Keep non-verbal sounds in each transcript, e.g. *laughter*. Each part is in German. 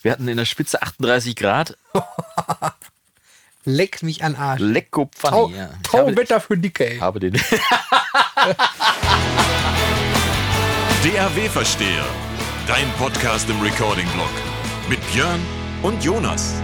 Wir hatten in der Spitze 38 Grad. *laughs* Leck mich an Arsch. Lecko Tau, Pfanni. Ja. Tauwetter für Dicke, ey. habe den. *laughs* DAW-Versteher. Dein Podcast im Recording-Blog. Mit Björn und Jonas.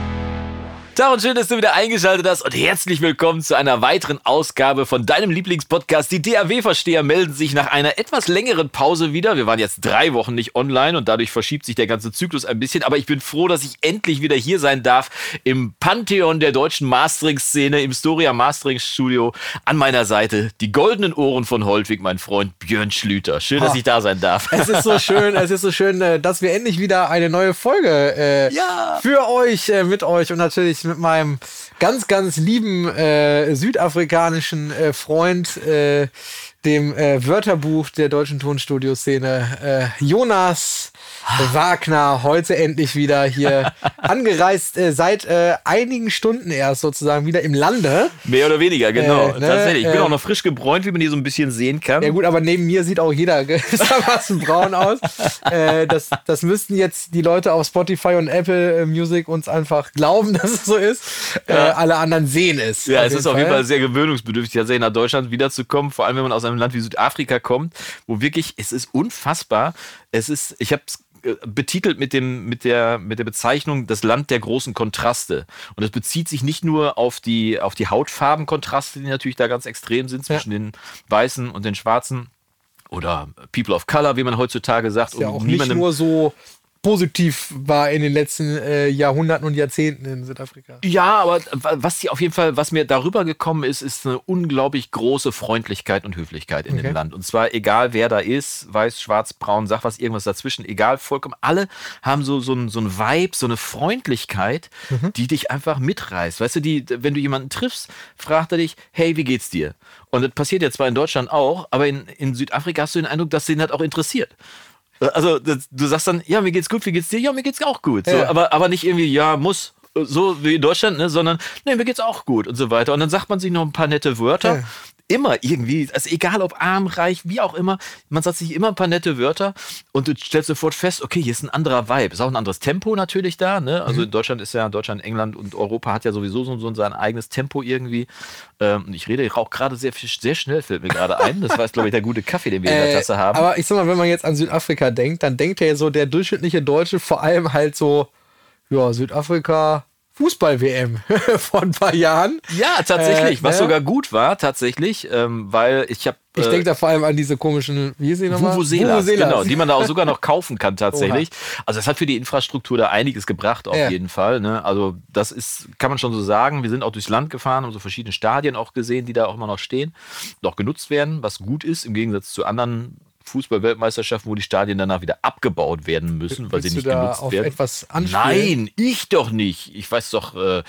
Tag und schön, dass du wieder eingeschaltet hast und herzlich willkommen zu einer weiteren Ausgabe von deinem Lieblingspodcast. Die DAW-Versteher melden sich nach einer etwas längeren Pause wieder. Wir waren jetzt drei Wochen nicht online und dadurch verschiebt sich der ganze Zyklus ein bisschen. Aber ich bin froh, dass ich endlich wieder hier sein darf im Pantheon der deutschen Mastering-Szene, im Storia Mastering Studio. An meiner Seite die goldenen Ohren von Holtwig, mein Freund Björn Schlüter. Schön, dass ich da sein darf. *laughs* Es ist so schön, es ist so schön, äh, dass wir endlich wieder eine neue Folge äh, Ja. für euch, äh, mit euch und natürlich mit meinem ganz, ganz lieben äh, südafrikanischen äh, Freund, äh, dem äh, Wörterbuch der deutschen Tonstudio-Szene, äh, Jonas Wagner, heute endlich wieder hier *laughs* angereist, äh, seit äh, einigen Stunden erst sozusagen wieder im Lande. Mehr oder weniger, genau. Äh, ne, Tatsächlich. Ich bin äh, auch noch frisch gebräunt, wie man hier so ein bisschen sehen kann. Ja gut, aber neben mir sieht auch jeder *laughs* gewissermaßen braun aus. Das, das müssten jetzt die Leute auf Spotify und Apple Music uns einfach glauben, *laughs* dass es so ist. Äh, alle anderen sehen es. Ja, es ist auf jeden Fall sehr gewöhnungsbedürftig, tatsächlich nach Deutschland wiederzukommen, vor allem wenn man aus einem Land wie Südafrika kommt, wo wirklich, es ist unfassbar. Es ist, ich habe es betitelt mit dem mit der mit der Bezeichnung das Land der großen Kontraste und das bezieht sich nicht nur auf die auf die Hautfarbenkontraste die natürlich da ganz extrem sind zwischen den weißen und den schwarzen oder People of Color wie man heutzutage sagt ja um auch nicht niemandem- nur so positiv war in den letzten äh, Jahrhunderten und Jahrzehnten in Südafrika. Ja, aber was sie auf jeden Fall, was mir darüber gekommen ist, ist eine unglaublich große Freundlichkeit und Höflichkeit in Okay. dem Land. Und zwar egal wer da ist, weiß, schwarz, braun, sag was, irgendwas dazwischen, egal, vollkommen. Alle haben so, so, ein, so ein Vibe, so eine Freundlichkeit, die dich einfach mitreißt. Weißt du, die, wenn du jemanden triffst, fragt er dich, hey, wie geht's dir? Und das passiert ja zwar in Deutschland auch, aber in, in Südafrika hast du den Eindruck, dass den das auch interessiert. Also das, du sagst dann, ja, mir geht's gut, wie geht's dir? Ja, mir geht's auch gut. So, Ja. aber, aber nicht irgendwie, ja, muss, so wie in Deutschland, ne, sondern, nee, mir geht's auch gut und so weiter. Und dann sagt man sich noch ein paar nette Wörter. Ja. Immer irgendwie, also egal ob arm, reich, wie auch immer, man sagt sich immer ein paar nette Wörter und du stellst sofort fest, okay, hier ist ein anderer Vibe. Ist auch ein anderes Tempo natürlich da, ne? Also Mhm. in Deutschland ist ja, Deutschland, England und Europa hat ja sowieso so, so sein eigenes Tempo irgendwie. Ähm, und ich rede auch gerade sehr, sehr schnell, fällt mir gerade ein. Das war jetzt, glaube ich, der gute Kaffee, den wir in der Äh, Tasse haben. Aber ich sag mal, wenn man jetzt an Südafrika denkt, dann denkt ja so der durchschnittliche Deutsche vor allem halt so, ja, Südafrika, Fußball-WM *laughs* vor ein paar Jahren. Ja, tatsächlich, Äh, was sogar gut war, tatsächlich, ähm, weil ich habe Ich denke da vor allem an diese komischen, wie hieß die nochmal? Vuvuzelas, Vuvuzelas. genau, die man da auch sogar noch *laughs* kaufen kann tatsächlich. Also das hat für die Infrastruktur da einiges gebracht auf Ja. jeden Fall. Ne? Also das ist, kann man schon so sagen. Wir sind auch durchs Land gefahren, haben so verschiedene Stadien auch gesehen, die da auch immer noch stehen, auch genutzt werden, was gut ist im Gegensatz zu anderen Fußball-Weltmeisterschaften, wo die Stadien danach wieder abgebaut werden müssen, weil sie nicht genutzt auf werden. etwas anspielen? Nein, ich doch nicht. Ich weiß doch, äh,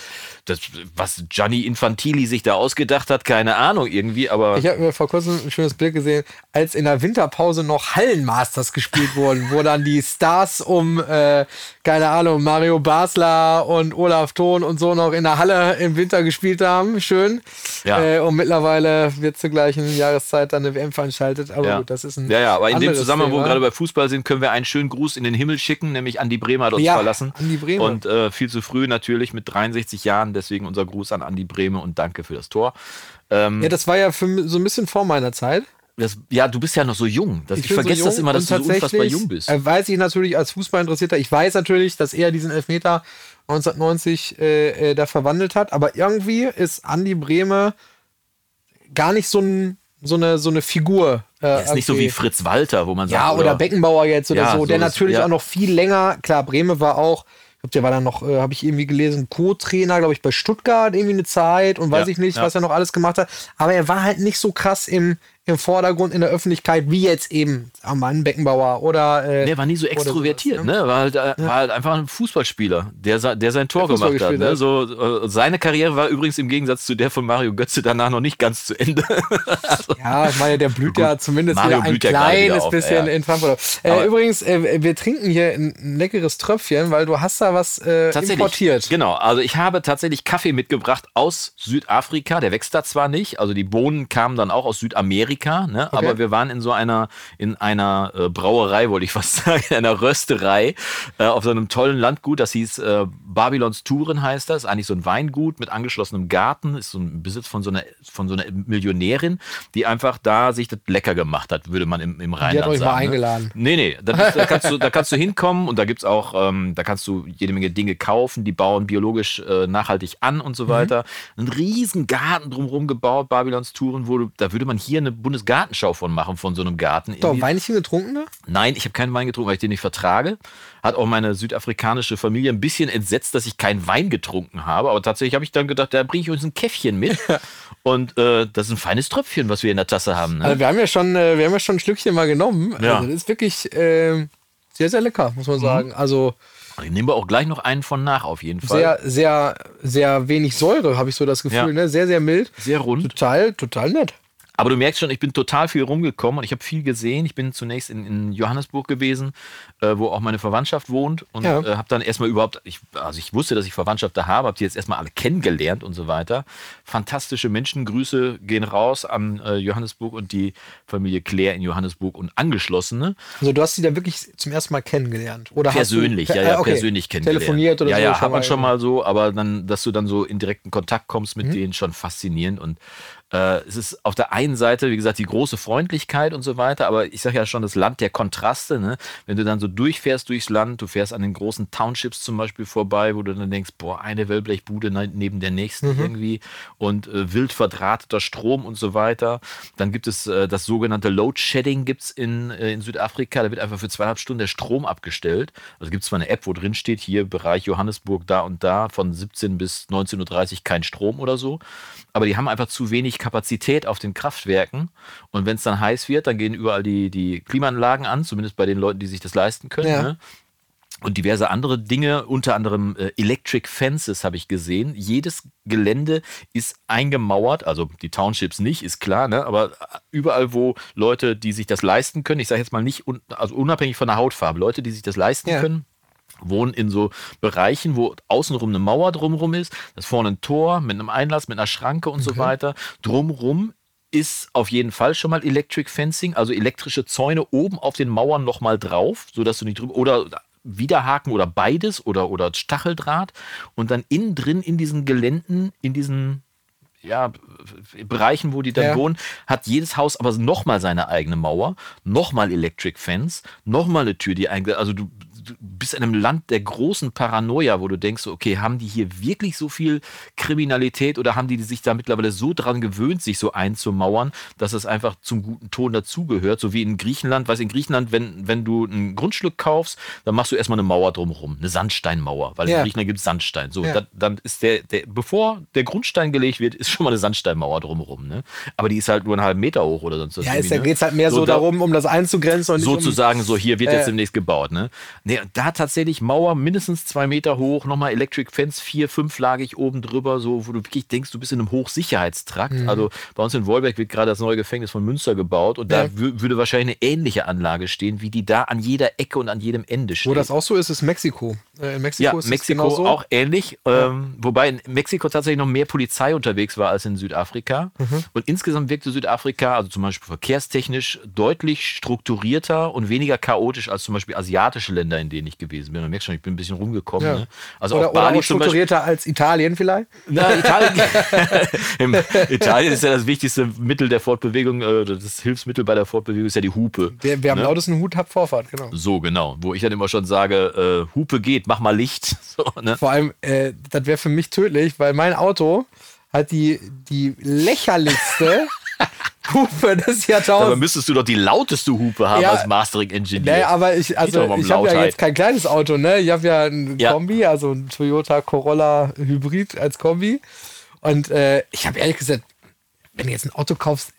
das, was Gianni Infantili sich da ausgedacht hat, keine Ahnung irgendwie, aber Ich habe mir vor kurzem ein schönes Bild gesehen, als in der Winterpause noch Hallenmasters gespielt wurden, wo dann die Stars um, äh, keine Ahnung, Mario Basler und Olaf Thon und so noch in der Halle im Winter gespielt haben. Schön. Ja. Äh, und mittlerweile wird zur gleichen Jahreszeit dann eine WM veranstaltet. Aber ja. gut, das ist ein. ja, ja, aber in dem Zusammenhang, wo wir Thema. gerade bei Fußball sind, können wir einen schönen Gruß in den Himmel schicken, nämlich Andi Bremer hat uns Ja, verlassen. Andi Brehme. Und äh, viel zu früh natürlich mit 63 Jahren, deswegen unser Gruß an Andi Brehme und danke für das Tor. Ähm, Ja, das war ja für, so ein bisschen vor meiner Zeit. das, ja, du bist ja noch so jung. Das, ich so vergesse das jung immer, dass du so unfassbar tatsächlich, jung bist. äh, Weiß ich natürlich als Fußballinteressierter. Ich weiß natürlich, dass er diesen Elfmeter 1990 äh, äh, da verwandelt hat. Aber irgendwie ist Andi Brehme gar nicht so, ein, so, eine, so eine Figur. Äh, ist nicht so wie. Fritz Walter, wo man Ja, sagt, oder Beckenbauer jetzt oder Ja, so. so Der natürlich ja. auch noch viel länger. Klar, Brehme war auch. Ich glaube, der war dann noch, äh, habe ich irgendwie gelesen, Co-Trainer, glaube ich, bei Stuttgart irgendwie eine Zeit und weiß ich nicht, was er noch alles gemacht hat. Aber er war halt nicht so krass im, im Vordergrund in der Öffentlichkeit wie jetzt eben am Mann Beckenbauer oder. Äh, Der war nie so extrovertiert, sowas, ne? War halt, äh, war halt einfach ein Fußballspieler, der, der sein Tor Der gemacht hat. Ne? So, äh, seine Karriere war übrigens im Gegensatz zu der von Mario Götze danach noch nicht ganz zu Ende. *laughs* Ja, ich meine, der blüht ja zumindest Mario wieder ein ja gerade wieder kleines auf, bisschen ja. in Frankfurt. Äh, übrigens, äh, wir trinken hier ein, ein leckeres Tröpfchen, weil du hast da was äh, importiert. Genau, also ich habe tatsächlich Kaffee mitgebracht aus Südafrika. Der wächst da zwar nicht, also die Bohnen kamen dann auch aus Südamerika. Südafrika, ne? aber wir waren in so einer, in einer äh, Brauerei, wollte ich fast *laughs* sagen, in einer Rösterei äh, auf so einem tollen Landgut, das hieß äh, Babylons Touren heißt das, eigentlich so ein Weingut mit angeschlossenem Garten, ist so ein Besitz von so einer, von so einer Millionärin, die einfach da sich das lecker gemacht hat, würde man im, im Rheinland Die hat euch sagen. mal ne? eingeladen. Nee, nee, da, da, *laughs* kannst du, da kannst du hinkommen und da gibt's auch, ähm, da kannst du jede Menge Dinge kaufen, die bauen biologisch äh, nachhaltig an und Mhm. so weiter. Ein riesen Garten drumherum gebaut, Babylons Touren, wo du, da würde man hier eine Bundesgartenschau von machen, von so einem Garten. Doch, Weinchen getrunken da? Nein, ich habe keinen Wein getrunken, weil ich den nicht vertrage. Hat auch meine südafrikanische Familie ein bisschen entsetzt, dass ich keinen Wein getrunken habe. Aber tatsächlich habe ich dann gedacht, da bringe ich uns ein Käffchen mit. *laughs* Und äh, das ist ein feines Tröpfchen, was wir in der Tasse haben. Ne? Also wir haben ja schon, äh, wir haben ja schon ein Schlückchen mal genommen. Ja. Also das ist wirklich äh, sehr, sehr lecker, muss man sagen. Also Ich nehme auch gleich noch einen von nach, auf jeden Fall. sehr, sehr, sehr wenig Säure, habe ich so das Gefühl. Ja. Ne? Sehr, sehr mild. Sehr rund. Total, total nett. Aber du merkst schon, ich bin total viel rumgekommen und ich habe viel gesehen. Ich bin zunächst in, in Johannesburg gewesen, äh, wo auch meine Verwandtschaft wohnt und Ja. äh, habe dann erstmal überhaupt, ich, also ich wusste, dass ich Verwandtschaft da habe, habe die jetzt erstmal alle kennengelernt und so weiter. Fantastische Menschen, Grüße gehen raus an äh, Johannesburg und die Familie Claire in Johannesburg und Angeschlossene. Also du hast sie da wirklich zum ersten Mal kennengelernt. Oder persönlich, hast du, ja, ja, äh, okay. persönlich kennengelernt. Telefoniert oder ja, so. Ja, schon hat man schon mal so, aber dann, dass du dann so in direkten Kontakt kommst mit denen, schon faszinierend. Und äh, es ist auf der einen Seite, wie gesagt, die große Freundlichkeit und so weiter, aber ich sage ja schon, das Land der Kontraste. Ne? Wenn du dann so durchfährst durchs Land, du fährst an den großen Townships zum Beispiel vorbei, wo du dann denkst, boah, eine Wellblechbude ne- neben der nächsten irgendwie und äh, wild verdrahteter Strom und so weiter. Dann gibt es äh, das sogenannte Load Shedding gibt's in, äh, in Südafrika. Da wird einfach für zweieinhalb Stunden der Strom abgestellt. Also gibt es zwar eine App, wo drin steht, hier Bereich Johannesburg da und da von 17 bis 19.30 Uhr kein Strom oder so. Aber die haben einfach zu wenig Kapazität auf den Kraftwerken. Und wenn es dann heiß wird, dann gehen überall die, die Klimaanlagen an, zumindest bei den Leuten, die sich das leisten können. Ja. Ne? und diverse andere Dinge, unter anderem äh, Electric Fences habe ich gesehen. Jedes Gelände ist eingemauert, also die Townships nicht, ist klar, ne? aber überall, wo Leute, die sich das leisten können, ich sage jetzt mal nicht, un also unabhängig von der Hautfarbe, Leute, die sich das leisten Ja. können, wohnen in so Bereichen, wo außenrum eine Mauer drumrum ist, das ist vorne ein Tor mit einem Einlass, mit einer Schranke und so weiter. Drumrum ist auf jeden Fall schon mal Electric Fencing, also elektrische Zäune oben auf den Mauern nochmal drauf, sodass du nicht drüber oder Widerhaken oder beides oder, oder Stacheldraht und dann innen drin in diesen Geländen, in diesen ja, Bereichen, wo die dann Ja. wohnen, hat jedes Haus aber nochmal seine eigene Mauer, nochmal Electric Fence, nochmal eine Tür, die eigentlich, also du, du bist in einem Land der großen Paranoia, wo du denkst, so, okay, haben die hier wirklich so viel Kriminalität oder haben die sich da mittlerweile so dran gewöhnt, sich so einzumauern, dass es einfach zum guten Ton dazugehört, so wie in Griechenland, weiß in Griechenland, wenn, wenn du ein Grundstück kaufst, dann machst du erstmal eine Mauer drumherum, eine Sandsteinmauer, weil Ja. in Griechenland gibt es Sandstein. So, Ja. dann, dann ist der, der, bevor der Grundstein gelegt wird, ist schon mal eine Sandsteinmauer drumherum, ne? Aber die ist halt nur einen halben Meter hoch oder sonst was. Ja, ist, da ne? geht es halt mehr so, So, da- darum, um das einzugrenzen und nicht um, sozusagen so, hier wird Äh. jetzt demnächst gebaut. Ne? Nee, da tatsächlich Mauer mindestens zwei Meter hoch, nochmal Electric Fence, vier, fünflagig oben drüber, so, wo du wirklich denkst, du bist in einem Hochsicherheitstrakt. Mhm. Also bei uns in Wolbeck wird gerade das neue Gefängnis von Münster gebaut und da Ja. wü- würde wahrscheinlich eine ähnliche Anlage stehen, wie die da an jeder Ecke und an jedem Ende steht. Wo das auch so ist, ist Mexiko. Äh, in Mexiko Ja, ist es Mexiko genau so. auch ähnlich. Ähm, wobei in Mexiko tatsächlich noch mehr Polizei unterwegs war als in Südafrika. Mhm. Und insgesamt wirkte Südafrika, also zum Beispiel verkehrstechnisch, deutlich strukturierter und weniger chaotisch als zum Beispiel asiatische Länder, in denen ich gewesen bin. Man merkt schon, ich bin ein bisschen rumgekommen. Ja. Ne? Also oder, oder Bali auch zum Beispiel. strukturierter als Italien vielleicht. Na, Italien, *laughs* *laughs* Italien ist ja das wichtigste Mittel der Fortbewegung, äh, das Hilfsmittel bei der Fortbewegung ist ja die Hupe. Wer, wer am Ne? lautesten Hut hat, Vorfahrt, genau. So, genau. Wo ich dann immer schon sage, äh, Hupe geht, mach mal Licht. *laughs* So, ne? Vor allem, äh, das wäre für mich tödlich, weil mein Auto hat die, die lächerlichste *laughs* Hupe des Jahrtausends. müsstest du doch die lauteste Hupe haben Ja. als Mastering Engineer. Naja, aber ich, also um ich habe ja jetzt kein kleines Auto, ne? Ich habe ja ein Ja. Kombi, also ein Toyota Corolla Hybrid als Kombi. Und äh, ich habe ehrlich gesagt, wenn du jetzt ein Auto kaufst,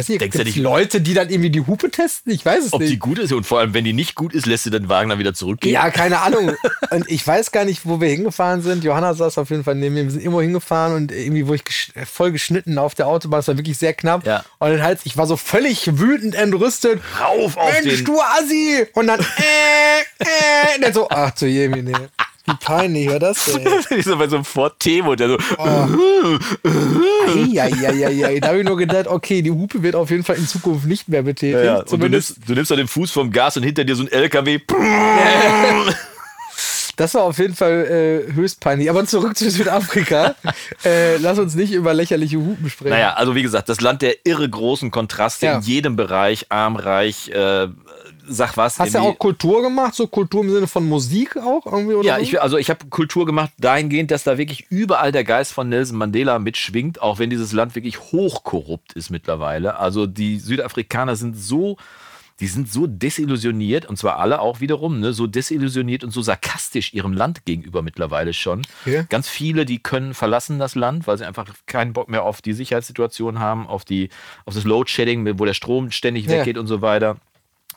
weiß nicht, Denkst du nicht- Leute, die dann irgendwie die Hupe testen? Ich weiß es Ob nicht. die gut ist und vor allem, wenn die nicht gut ist, lässt du den Wagen dann wieder zurückgehen. Ja, keine *laughs* Ahnung. Und ich weiß gar nicht, wo wir hingefahren sind. Johanna saß auf jeden Fall neben mir. Wir sind irgendwo hingefahren und irgendwie wurde ich gesch äh, voll geschnitten auf der Autobahn. Es war wirklich sehr knapp. Ja. Und dann halt, ich war so völlig wütend entrüstet. Rauf auf Mensch, den. du Assi! Und dann, äh, äh. Und dann so, ach du Jemine. Wie peinlich war das denn? *laughs* so bei so einem Ford Temo, der so. Eieieiei. Da habe ich nur gedacht, okay, die Hupe wird auf jeden Fall in Zukunft nicht mehr betätigt. Ja, ja. Und du nimmst, du nimmst dann den Fuß vom Gas und hinter dir so ein LKW. *laughs* *laughs* das war auf jeden Fall äh, höchst peinlich. Aber zurück zu Südafrika. *laughs* äh, lass uns nicht über lächerliche Hupen sprechen. Naja, also wie gesagt, das Land der irre großen Kontraste Ja. in jedem Bereich, arm, reich, äh, sag was. Hast du irgendwie- auch Kultur gemacht? So Kultur im Sinne von Musik auch irgendwie? Oder Ja, so? ich, also ich habe Kultur gemacht dahingehend, dass da wirklich überall der Geist von Nelson Mandela mitschwingt, auch wenn dieses Land wirklich hochkorrupt ist mittlerweile. Also die Südafrikaner sind so, die sind so desillusioniert, und zwar alle auch wiederum, ne, so desillusioniert und so sarkastisch ihrem Land gegenüber mittlerweile schon. Okay. Ganz viele, die können verlassen das Land, weil sie einfach keinen Bock mehr auf die Sicherheitssituation haben, auf, die, auf das Loadshedding, wo der Strom ständig Ja. weggeht und so weiter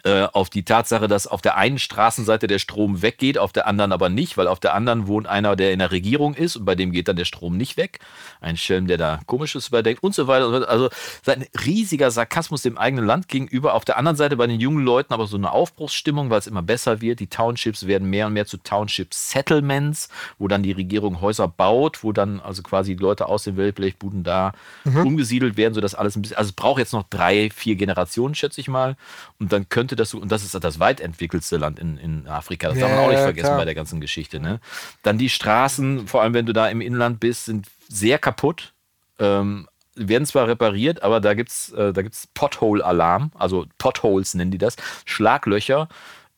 äh, auf die Tatsache, dass auf der einen Straßenseite der Strom weggeht, auf der anderen aber nicht, weil auf der anderen wohnt einer, der in der Regierung ist und bei dem geht dann der Strom nicht weg. Ein Schelm, der da Komisches überdenkt und so weiter. und so weiter. Also ein riesiger Sarkasmus dem eigenen Land gegenüber. Auf der anderen Seite bei den jungen Leuten aber so eine Aufbruchsstimmung, weil es immer besser wird. Die Townships werden mehr und mehr zu Township Settlements, wo dann die Regierung Häuser baut, wo dann also quasi die Leute aus den Wellblechbuden da umgesiedelt werden, sodass alles ein bisschen, also es braucht jetzt noch drei, vier Generationen, schätze ich mal. Und dann könnte das so, und das ist das weit entwickeltste Land in, in Afrika, das darf man Ja, auch nicht ja, vergessen klar. bei der ganzen Geschichte. Ne? Dann die Straßen, vor allem wenn du da im Inland bist, sind sehr kaputt. Ähm, werden zwar repariert, aber da gibt es äh, da gibt's Pothole-Alarm, also Potholes nennen die das, Schlaglöcher,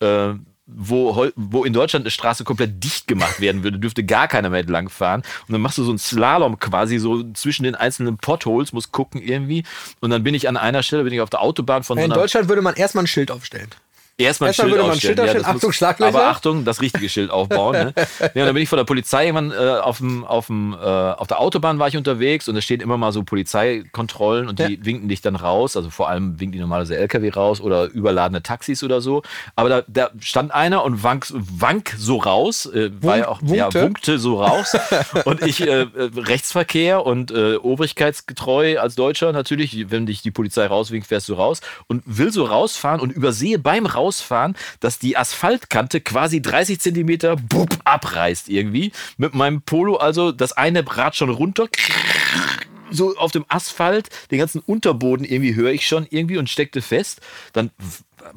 äh, wo, wo in Deutschland eine Straße komplett dicht gemacht werden würde, dürfte gar keiner mehr entlang fahren. Und dann machst du so einen Slalom quasi so zwischen den einzelnen Potholes, musst gucken irgendwie. Und dann bin ich an einer Stelle, bin ich auf der Autobahn von so In einer Deutschland würde man erstmal ein Schild aufstellen. Erstmal ein Erstmal Schild aufstellen. Schild aufstellen, das muss- Achtung, Schlaglöcher. Aber Achtung, das richtige Schild aufbauen. Ne? *laughs* ja, und dann bin ich von der Polizei irgendwann äh, auf, dem, auf, dem, äh, auf der Autobahn war ich unterwegs und da stehen immer mal so Polizeikontrollen und die winken dich dann raus. Also vor allem winken die normalerweise LKW raus oder überladene Taxis oder so. Aber da, da stand einer und wank, wank so raus, äh, war ja auch, ja, wunkte? wunkte so raus. *laughs* und ich äh, äh, Rechtsverkehr und äh, obrigkeitsgetreu als Deutscher natürlich, wenn dich die Polizei rauswinkt, fährst du raus und will so rausfahren und übersehe beim Rausfahren, dass die Asphaltkante quasi 30 Zentimeter bup, abreißt irgendwie. Mit meinem Polo also das eine Rad schon runter so auf dem Asphalt, den ganzen Unterboden irgendwie höre ich schon irgendwie und steckte fest. Dann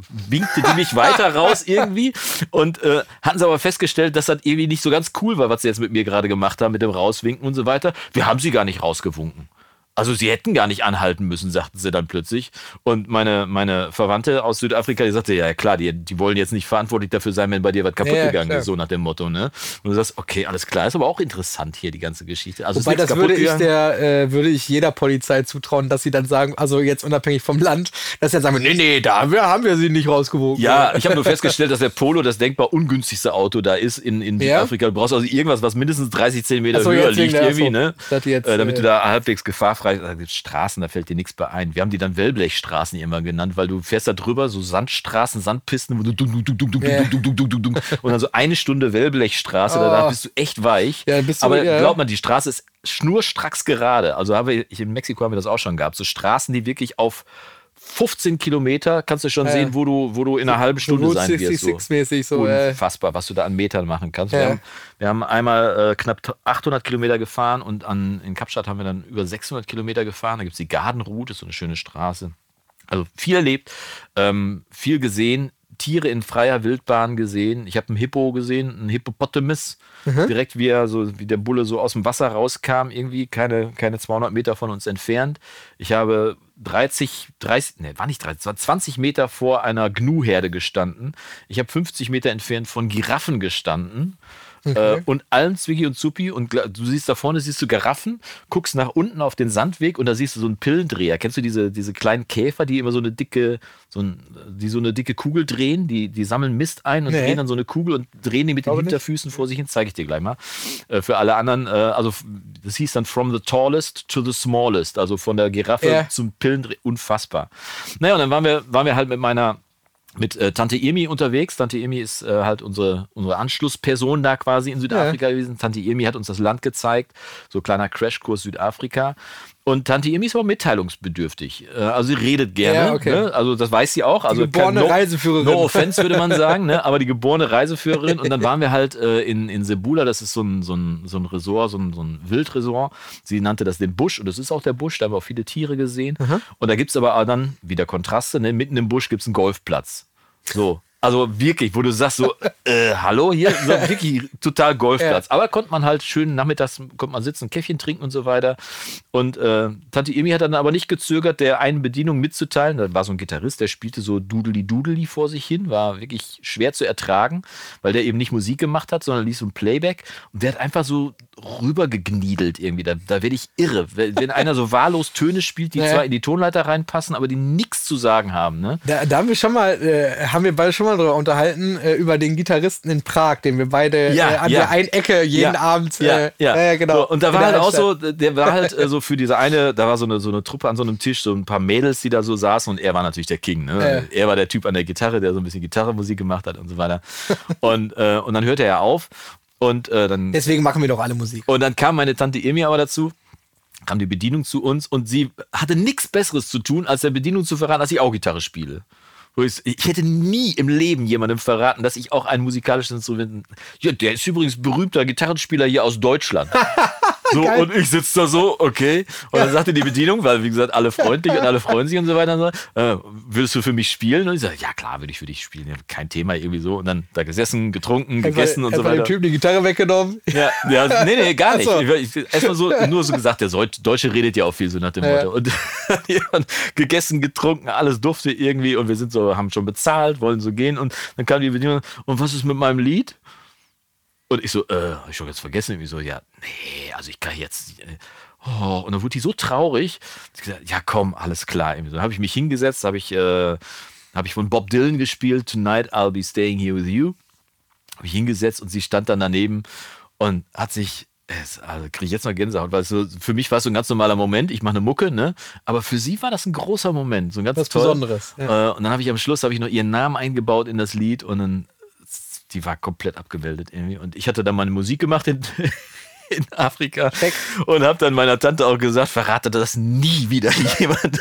winkte die mich weiter *laughs* raus irgendwie und äh, hatten sie aber festgestellt, dass das irgendwie nicht so ganz cool war, was sie jetzt mit mir gerade gemacht haben, mit dem Rauswinken und so weiter. Wir haben sie gar nicht rausgewunken. Also sie hätten gar nicht anhalten müssen, sagten sie dann plötzlich. Und meine, meine Verwandte aus Südafrika, die sagte, ja klar, die, die wollen jetzt nicht verantwortlich dafür sein, wenn bei dir was kaputt Ja, gegangen klar. ist, so nach dem Motto. Ne? Und du sagst, okay, alles klar, ist aber auch interessant hier, die ganze Geschichte. Also Wobei das würde ich, der, äh, würde ich jeder Polizei zutrauen, dass sie dann sagen, also jetzt unabhängig vom Land, dass sie dann sagen, nee, nee, da haben wir, haben wir sie nicht rausgewogen. Ja, ich habe nur festgestellt, dass der Polo das denkbar ungünstigste Auto da ist in, in Ja? Südafrika. Du brauchst also irgendwas, was mindestens 30 Zentimeter so, höher liegt irgendwie, so. ne? Jetzt, äh, damit äh, du da halbwegs gefahrfrei, da gibt's Straßen, da fällt dir nichts bei ein. Wir haben die dann Wellblechstraßen immer genannt, weil du fährst da drüber, so Sandstraßen, Sandpisten, wo du dum, dum, dum, dum, dum, Ja. dum, dum, dum, dum, dum, und dann so eine Stunde Wellblechstraße, danach Oh. bist du echt weich. Ja, bist du- Aber ja. glaub mal, die Straße ist schnurstracks gerade. Also haben wir, ich, in Mexiko haben wir das auch schon gehabt. So Straßen, die wirklich auf 15 Kilometer kannst du schon Ja. sehen, wo du, wo du in einer halben Stunde sein wirst. So. 66-mäßig so. Unfassbar, was du da an Metern machen kannst. Ja. Wir, haben, wir haben einmal äh, knapp 800 Kilometer gefahren und an, in Kapstadt haben wir dann über 600 Kilometer gefahren. Da gibt es die Gardenroute, ist so eine schöne Straße. Also viel erlebt, ähm, viel gesehen, Tiere in freier Wildbahn gesehen. Ich habe einen Hippo gesehen, einen Hippopotamus, direkt wie er so, wie der Bulle so aus dem Wasser rauskam, irgendwie keine, keine 200 Meter von uns entfernt. Ich habe 30, 30, nee, war nicht 30, es war 20 Meter vor einer Gnu-Herde gestanden. Ich habe 50 Meter entfernt von Giraffen gestanden. Äh, und allen Zwiggy und Zuppi und du siehst da vorne, siehst du Giraffen, guckst nach unten auf den Sandweg und da siehst du so einen Pillendreher. Kennst du diese, diese kleinen Käfer, die immer so eine dicke, so ein, die so eine dicke Kugel drehen? Die, die sammeln Mist ein und Nee. drehen dann so eine Kugel und drehen die mit den Glaube nicht. Hinterfüßen vor sich hin. Zeige ich dir gleich mal. Äh, für alle anderen, äh, also das hieß dann from the tallest to the smallest, also von der Giraffe Ja. zum Pillendreher. Unfassbar. Naja, und dann waren wir, waren wir halt mit meiner mit äh, Tante Irmi unterwegs. Tante Irmi ist äh, halt unsere, unsere Anschlussperson da quasi in Südafrika gewesen. Tante Irmi hat uns das Land gezeigt, so kleiner Crashkurs Südafrika. Und Tante Emi ist aber mitteilungsbedürftig. Äh, Also sie redet gerne. Ja, okay. ne? Also das weiß sie auch. Also geborene no, Reiseführerin. No offense würde man *laughs* sagen, ne? aber die geborene Reiseführerin. Und dann waren wir halt äh, in, in Sebula, das ist so ein, so ein, so ein Resort, so ein, so ein Wildresort. Sie nannte das den Busch und das ist auch der Busch, da haben wir auch viele Tiere gesehen. Und da gibt es aber auch dann wieder Kontraste. Ne? Mitten im Busch gibt es einen Golfplatz. So. Also wirklich, wo du sagst so, *laughs* äh, hallo, hier, so *laughs* wirklich total Golfplatz. Aber konnte man halt schön nachmittags, konnte man sitzen, Käffchen trinken und so weiter. Und äh, Tante Emi hat dann aber nicht gezögert, der einen Bedienung mitzuteilen. Da war so ein Gitarrist, der spielte so Dudeli-Dudeli vor sich hin, war wirklich schwer zu ertragen, weil der eben nicht Musik gemacht hat, sondern ließ so ein Playback. Und der hat einfach so rübergegniedelt irgendwie. Da, da werde ich irre. Wenn wenn einer so wahllos Töne spielt, die Ja. zwar in die Tonleiter reinpassen, aber die nichts zu sagen haben. Ne? Da, da haben wir schon mal, äh, haben wir beide schon mal drüber unterhalten, äh, über den Gitarristen in Prag, den wir beide Ja, äh, an ja. der einen Ecke jeden Ja, Abend. Äh, ja. genau. So, und da war halt auch so, der war halt äh, *laughs* so für diese eine, da war so eine, so eine Truppe an so einem Tisch, so ein paar Mädels, die da so saßen und er war natürlich der King. Ne? Er war der Typ an der Gitarre, der so ein bisschen Gitarrenmusik gemacht hat und so weiter. *laughs* Und, äh, und dann hörte er auf und äh, dann Deswegen machen wir doch alle Musik. und dann kam meine Tante Emi aber dazu, kam die Bedienung zu uns und sie hatte nichts Besseres zu tun, als der Bedienung zu verraten, dass ich auch Gitarre spiele. Ich hätte nie im Leben jemandem verraten, dass ich auch ein musikalisches Instrument. Ja, der ist übrigens berühmter Gitarrenspieler hier aus Deutschland. *laughs* *laughs* So, und ich sitze da so, okay. Und dann sagte die Bedienung, weil wie gesagt, alle freundlich und *laughs* alle freuen sich und so weiter. Und so, äh, würdest du für mich spielen? Und ich sage, ja klar, würde ich für dich spielen. Ja, kein Thema irgendwie so. Und dann da gesessen, getrunken, gegessen und so Einfach weiter. dem Typen die Gitarre weggenommen. Ja, ja, *laughs* nee, nee, gar nicht. So. Erstmal so, nur so gesagt, der Deut- Deutsche redet ja auch viel so nach dem Ja. Motto. Und jemand gegessen, getrunken, alles durfte irgendwie und wir sind so, haben schon bezahlt, wollen so gehen und dann kam die Bedienung, und was ist mit meinem Lied? Und ich so, äh, hab ich schon jetzt vergessen, irgendwie so, ja, nee, also ich kann jetzt, äh, oh, und dann wurde die so traurig, ich gesagt, ja komm, alles klar. Irgendwie so, habe ich mich hingesetzt, habe ich, äh, habe ich von Bob Dylan gespielt, Tonight I'll be staying here with you habe ich hingesetzt und sie stand dann daneben und hat sich, also kriege ich jetzt noch Gänsehaut, weil es so, für mich war es so ein ganz normaler Moment, ich mache eine Mucke, ne? Aber für sie war das ein großer Moment, so ein ganz Was toll. Besonderes, Äh, und dann habe ich am Schluss habe ich noch ihren Namen eingebaut in das Lied und dann die war komplett abgemeldet irgendwie und ich hatte dann meine Musik gemacht in, *laughs* in Afrika Check. und habe dann meiner Tante auch gesagt, verrate das nie wieder *laughs* jemand.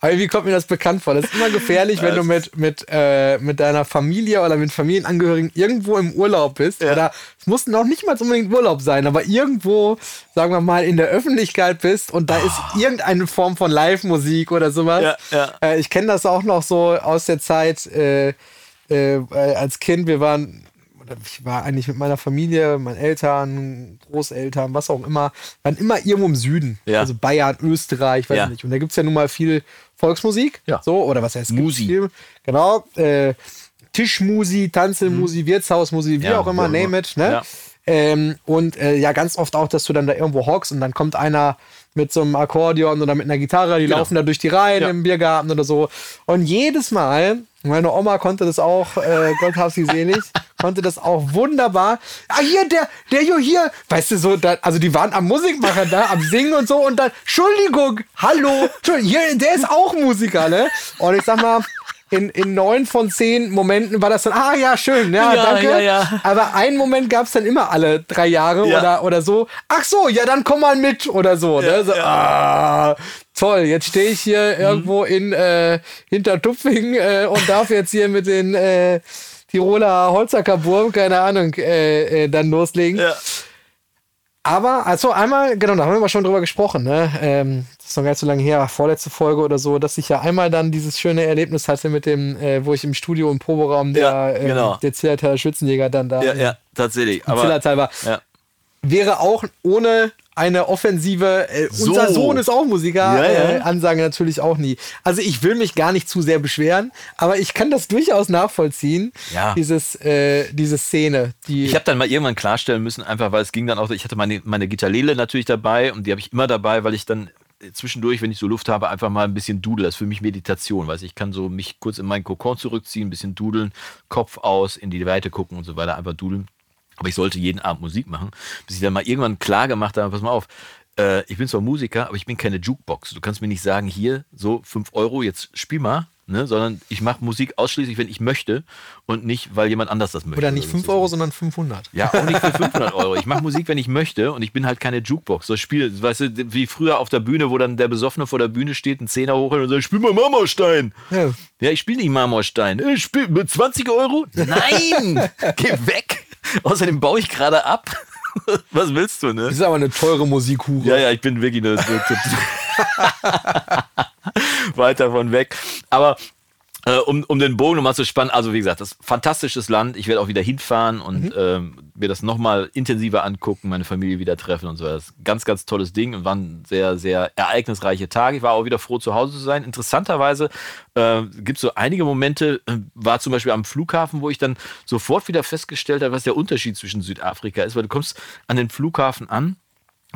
Aber irgendwie kommt mir das bekannt vor. Das ist immer gefährlich, wenn du mit, mit, äh, mit deiner Familie oder mit Familienangehörigen irgendwo im Urlaub bist. Oder es muss noch nicht mal unbedingt Urlaub sein, aber irgendwo, sagen wir mal, in der Öffentlichkeit bist und da ist irgendeine Form von Live-Musik oder sowas. Ja, ja. Äh, ich kenne das auch noch so aus der Zeit äh, äh, als Kind. Wir waren oder ich war eigentlich mit meiner Familie, meinen Eltern, Großeltern, was auch immer, waren immer irgendwo im Süden. Ja. Also Bayern, Österreich, weiß Ja. ich nicht. Und da gibt es ja nun mal viel Volksmusik. Ja. So, oder was heißt gibt's Musi. Viel, genau. Äh, Tischmusi, Tanzelmusi, Wirtshausmusi, wie auch immer, name it. Ne? Ähm, und äh, ja, ganz oft auch, dass du dann da irgendwo hockst und dann kommt einer mit so einem Akkordeon oder mit einer Gitarre, die Genau. laufen da durch die Reihen im Biergarten oder so. Und jedes Mal, meine Oma konnte das auch, äh, Gott hab sie selig, *laughs* konnte das auch wunderbar. Ah, hier, der, der jo hier, weißt du, so, da, also die waren am Musikmachen da, am Singen und so und dann, Entschuldigung, hallo, Entschuldigung, hier, der ist auch Musiker, ne? Und ich sag mal, in, in neun von zehn Momenten war das dann, ah ja, schön, ja, Ja, danke. ja, ja. Aber einen Moment gab es dann immer alle drei Jahre Ja. oder, oder so. Ach so, ja, dann komm mal mit oder so. ne? so ah, toll, jetzt stehe ich hier irgendwo in äh, Hintertupfing äh, und darf jetzt hier mit den äh, Tiroler Holzackerburg, keine Ahnung, äh, äh, dann loslegen. Ja. Aber, also einmal, genau, da haben wir schon drüber gesprochen, ne? Ähm, das ist noch gar nicht so lange her, vorletzte Folge oder so, dass ich ja einmal dann dieses schöne Erlebnis hatte mit dem, äh, wo ich im Studio im Proberaum der, Ja, äh, genau. der Zillertaler Schützenjäger dann da Ja, ja, tatsächlich. Aber, Zillertal war. ja. Wäre auch ohne eine offensive, äh, So. unser Sohn ist auch Musiker, Ja, ja. Äh, Ansage natürlich auch nie. Also ich will mich gar nicht zu sehr beschweren, aber ich kann das durchaus nachvollziehen, Ja. dieses, äh, diese Szene, die Ich habe dann mal irgendwann klarstellen müssen, einfach weil es ging dann auch, ich hatte meine, meine Gitarrele natürlich dabei und die habe ich immer dabei, weil ich dann zwischendurch, wenn ich so Luft habe, einfach mal ein bisschen dudel. Das ist für mich Meditation, weiß ich kann so mich kurz in meinen Kokon zurückziehen, ein bisschen dudeln, Kopf aus, in die Weite gucken und so weiter, einfach dudeln. Aber ich sollte jeden Abend Musik machen, bis ich dann mal irgendwann klar gemacht habe, pass mal auf, äh, ich bin zwar Musiker, aber ich bin keine Jukebox. Du kannst mir nicht sagen, hier, so 5 Euro, jetzt spiel mal. Ne? sondern ich mache Musik ausschließlich, wenn ich möchte und nicht, weil jemand anders das möchte. Oder nicht Das 5 ist- Euro, sondern 500. Ja, auch nicht für *laughs* 500 Euro. Ich mache Musik, wenn ich möchte und ich bin halt keine Jukebox. So ich spiele, weißt du, wie früher auf der Bühne, wo dann der Besoffene vor der Bühne steht, einen Zehner hoch und sagt, spiel mal Marmorstein. Ja. Ja, ich spiele nicht Marmorstein. Ich spiel mit 20 Euro? Nein! *laughs* Geh weg! Außerdem baue ich gerade ab. *laughs* Was willst du, ne? Das ist aber eine teure Musikhure. Ja, ja, ich bin wirklich eine. *laughs* weit davon weg. Aber äh, um, um den Bogen nochmal zu spannen, also wie gesagt, das ist ein fantastisches Land. Ich werde auch wieder hinfahren und ähm, mir das nochmal intensiver angucken, meine Familie wieder treffen und so. Das ist ein ganz, ganz tolles Ding und waren sehr, sehr ereignisreiche Tage. Ich war auch wieder froh, zu Hause zu sein. Interessanterweise äh, gibt es so einige Momente, äh, war zum Beispiel am Flughafen, wo ich dann sofort wieder festgestellt habe, was der Unterschied zwischen Südafrika ist, weil du kommst an den Flughafen an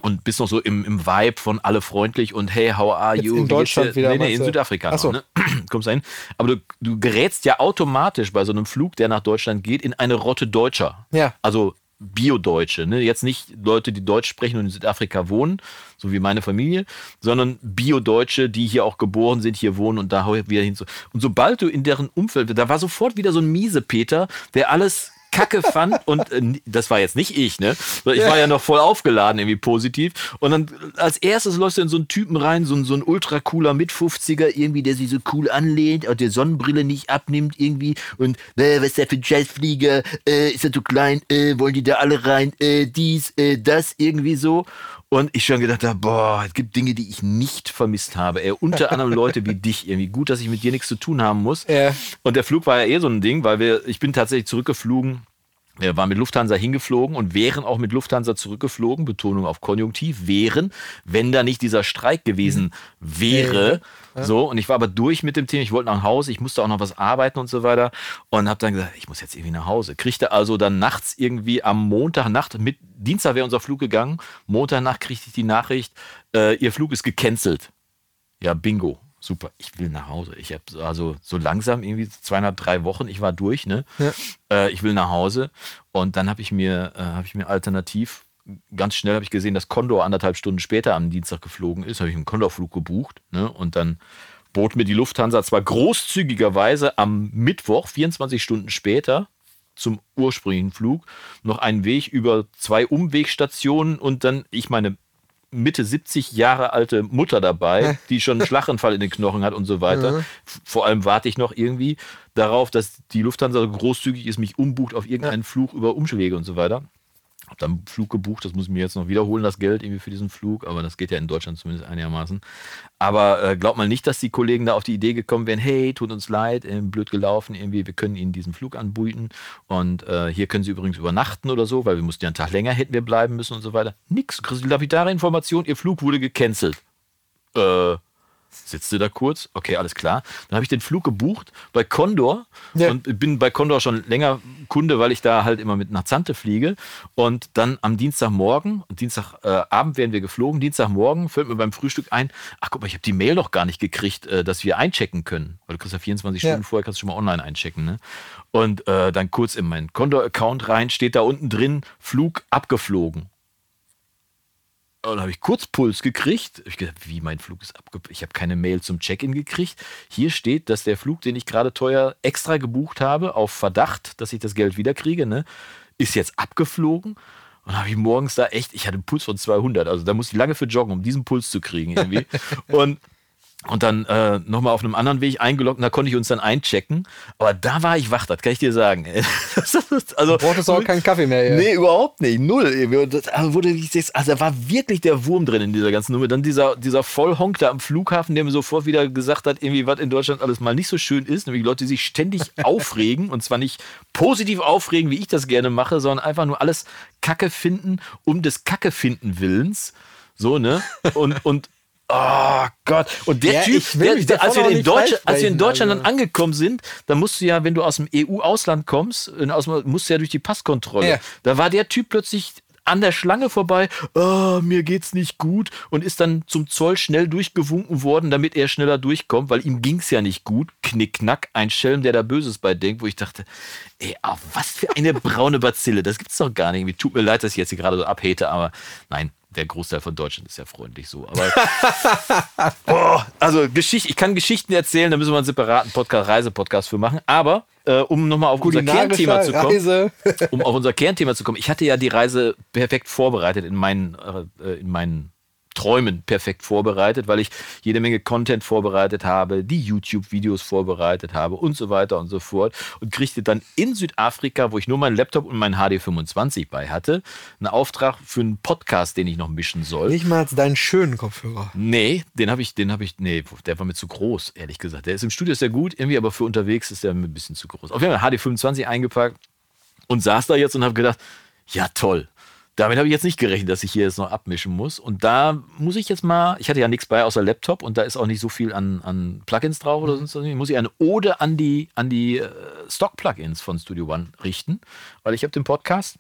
und bist noch so im, im Vibe von alle freundlich und hey, how are Jetzt you? in Deutschland wieder, Nee, nee, in? Südafrika Ach so. noch, ne? *clears throat* Kommst da hin. Aber du, du gerätst ja automatisch bei so einem Flug, der nach Deutschland geht, in eine Rotte Deutscher. Ja. Also Bio-Deutsche, ne? Jetzt nicht Leute, die Deutsch sprechen und in Südafrika wohnen, so wie meine Familie, sondern Bio-Deutsche, die hier auch geboren sind, hier wohnen und da wieder hin. Und sobald du in deren Umfeld, da war sofort wieder so ein miese Peter, der alles Kacke fand und äh, das war jetzt nicht ich, ne? Ich war ja noch voll aufgeladen, irgendwie positiv. Und dann als erstes läufst du in so einen Typen rein, so ein, so ein ultra cooler Mit-50er, irgendwie, der sich so cool anlehnt, und der Sonnenbrille nicht abnimmt, irgendwie. Und äh, was ist der für ein Scheißflieger? Äh, ist er zu klein? Äh, wollen die da alle rein? Äh, dies, äh, das, irgendwie so. Und ich schon gedacht habe, boah, es gibt Dinge, die ich nicht vermisst habe. Ey, unter anderem Leute wie *laughs* dich irgendwie. Gut, dass ich mit dir nichts zu tun haben muss. Ja. Und der Flug war ja eh so ein Ding, weil wir, ich bin tatsächlich zurückgeflogen. Wir waren mit Lufthansa hingeflogen und wären auch mit Lufthansa zurückgeflogen, Betonung auf Konjunktiv, wären, wenn da nicht dieser Streik gewesen wäre. So, und ich war aber durch mit dem Thema, ich wollte nach Hause, ich musste auch noch was arbeiten und so weiter und habe dann gesagt, ich muss jetzt irgendwie nach Hause. Kriegte also dann nachts irgendwie am Montagnacht, mit Dienstag wäre unser Flug gegangen, Montagnacht kriegte ich die Nachricht, äh, ihr Flug ist gecancelt. Ja, bingo. Super, ich will nach Hause. Ich habe also so langsam irgendwie zweieinhalb, drei Wochen, ich war durch, ne? Ja. Äh, ich will nach Hause. Und dann habe ich mir, äh, habe ich mir alternativ, ganz schnell habe ich gesehen, dass Condor anderthalb Stunden später am Dienstag geflogen ist. Habe ich einen Condor-Flug gebucht, ne? Und dann bot mir die Lufthansa zwar großzügigerweise am Mittwoch, 24 Stunden später, zum ursprünglichen Flug, noch einen Weg über zwei Umwegstationen und dann, ich meine, Mitte 70 Jahre alte Mutter dabei, *laughs* die schon einen Schlaganfall in den Knochen hat und so weiter. F- Vor allem warte ich noch irgendwie darauf, dass die Lufthansa so großzügig ist, mich umbucht auf irgendeinen Flug über Umschläge und so weiter. Hab dann einen Flug gebucht, das muss ich mir jetzt noch wiederholen, das Geld irgendwie für diesen Flug, aber das geht ja in Deutschland zumindest einigermaßen. Aber äh, glaubt mal nicht, dass die Kollegen da auf die Idee gekommen wären, hey, tut uns leid, äh, blöd gelaufen, irgendwie, wir können Ihnen diesen Flug anbieten und äh, hier können Sie übrigens übernachten oder so, weil wir mussten ja einen Tag länger hätten wir bleiben müssen und so weiter. Nix, du kriegst die lapidare Information, Ihr Flug wurde gecancelt. Äh, Sitzt du da kurz? Okay, alles klar. Dann habe ich den Flug gebucht bei Condor Ja. und bin bei Condor schon länger Kunde, weil ich da halt immer mit nach Zante fliege. Und dann am Dienstagmorgen, Dienstagabend werden wir geflogen, Dienstagmorgen fällt mir beim Frühstück ein, ach guck mal, ich habe die Mail noch gar nicht gekriegt, äh, dass wir einchecken können. Weil du kriegst ja 24 Ja. Stunden vorher, kannst du schon mal online einchecken. Ne? Und äh, dann kurz in meinen Condor-Account rein, steht da unten drin, Flug abgeflogen. Und dann habe ich Kurzpuls gekriegt. Ich gedacht, wie mein Flug ist abgeflogen. Ich habe keine Mail zum Check-in gekriegt. Hier steht, dass der Flug, den ich gerade teuer extra gebucht habe, auf Verdacht, dass ich das Geld wiederkriege, ne, ist jetzt abgeflogen. Und habe ich morgens da echt, ich hatte einen Puls von 200. Also da musste ich lange für joggen, um diesen Puls zu kriegen irgendwie. *laughs* und und dann äh, nochmal auf einem anderen Weg eingeloggt und da konnte ich uns dann einchecken. Aber da war ich wach, das kann ich dir sagen. *laughs* also, Du brauchtest auch keinen Kaffee mehr. ey. Nee, überhaupt nicht. Null. Das, also, wurde also da war wirklich der Wurm drin in dieser ganzen Nummer. Dann dieser, dieser Vollhonk da am Flughafen, der mir sofort wieder gesagt hat, irgendwie, was in Deutschland alles mal nicht so schön ist. Nämlich Leute, die sich ständig *laughs* aufregen. Und zwar nicht positiv aufregen, wie ich das gerne mache, sondern einfach nur alles Kacke finden, um des Kacke finden Willens. So, ne? Und, und Oh Gott. Und der Ja, Typ, der, der, als, wir in als wir in Deutschland also. dann angekommen sind, da musst du ja, wenn du aus dem EU-Ausland kommst, aus, dem- musst du ja durch die Passkontrolle. Ja. Da war der Typ plötzlich an der Schlange vorbei, oh, mir geht's nicht gut und ist dann zum Zoll schnell durchgewunken worden, damit er schneller durchkommt, weil ihm ging's ja nicht gut. Knickknack, ein Schelm, der da Böses bei denkt, wo ich dachte, ey, auf was für eine braune Bazille, das gibt's doch gar nicht. Tut mir leid, dass ich jetzt hier gerade so abhete, aber nein, der Großteil von Deutschland ist ja freundlich so. Aber *laughs* boah, also Geschichte, ich kann Geschichten erzählen, da müssen wir einen separaten Podcast, Reisepodcast für machen. Aber äh, um nochmal auf unser Kernthema zu kommen, um auf unser Kernthema zu kommen, ich hatte ja die Reise perfekt vorbereitet in meinen, äh, in meinen Träumen perfekt vorbereitet, weil ich jede Menge Content vorbereitet habe, die YouTube-Videos vorbereitet habe und so weiter und so fort und kriegte dann in Südafrika, wo ich nur meinen Laptop und meinen HD25 bei hatte, einen Auftrag für einen Podcast, den ich noch mischen soll. Nicht mal deinen schönen Kopfhörer. Nee, den habe ich, den habe ich, nee, der war mir zu groß, ehrlich gesagt. Der ist im Studio sehr gut, irgendwie, aber für unterwegs ist der mir ein bisschen zu groß. Auf jeden Fall HD25 eingepackt und saß da jetzt und habe gedacht, ja toll damit habe ich jetzt nicht gerechnet, dass ich hier jetzt noch abmischen muss. Und da muss ich jetzt mal, ich hatte ja nichts bei außer Laptop und da ist auch nicht so viel an, an Plugins drauf oder sonst was. Muss ich eine Ode an die, an die äh, Stock-Plugins von Studio One richten, weil ich habe den Podcast.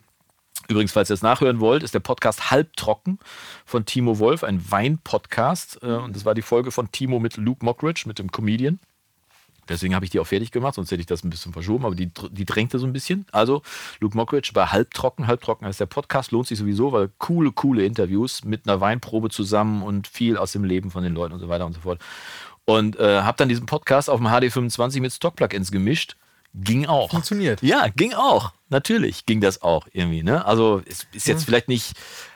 Übrigens, falls ihr es nachhören wollt, ist der Podcast Halbtrocken von Timo Wolf, ein Wein-Podcast. Äh, und das war die Folge von Timo mit Luke Mockridge, mit dem Comedian. Deswegen habe ich die auch fertig gemacht, sonst hätte ich das ein bisschen verschoben, aber die, die drängte so ein bisschen. Also, Luke Mockridge war halbtrocken. Halbtrocken heißt der Podcast, lohnt sich sowieso, weil coole, coole Interviews mit einer Weinprobe zusammen und viel aus dem Leben von den Leuten und so weiter und so fort. Und äh, habe dann diesen Podcast auf dem HD25 mit Stock-Plugins gemischt. Ging auch. Funktioniert. Ja, ging auch. Natürlich ging das auch irgendwie. Ne? Also, es ist jetzt ja. vielleicht nicht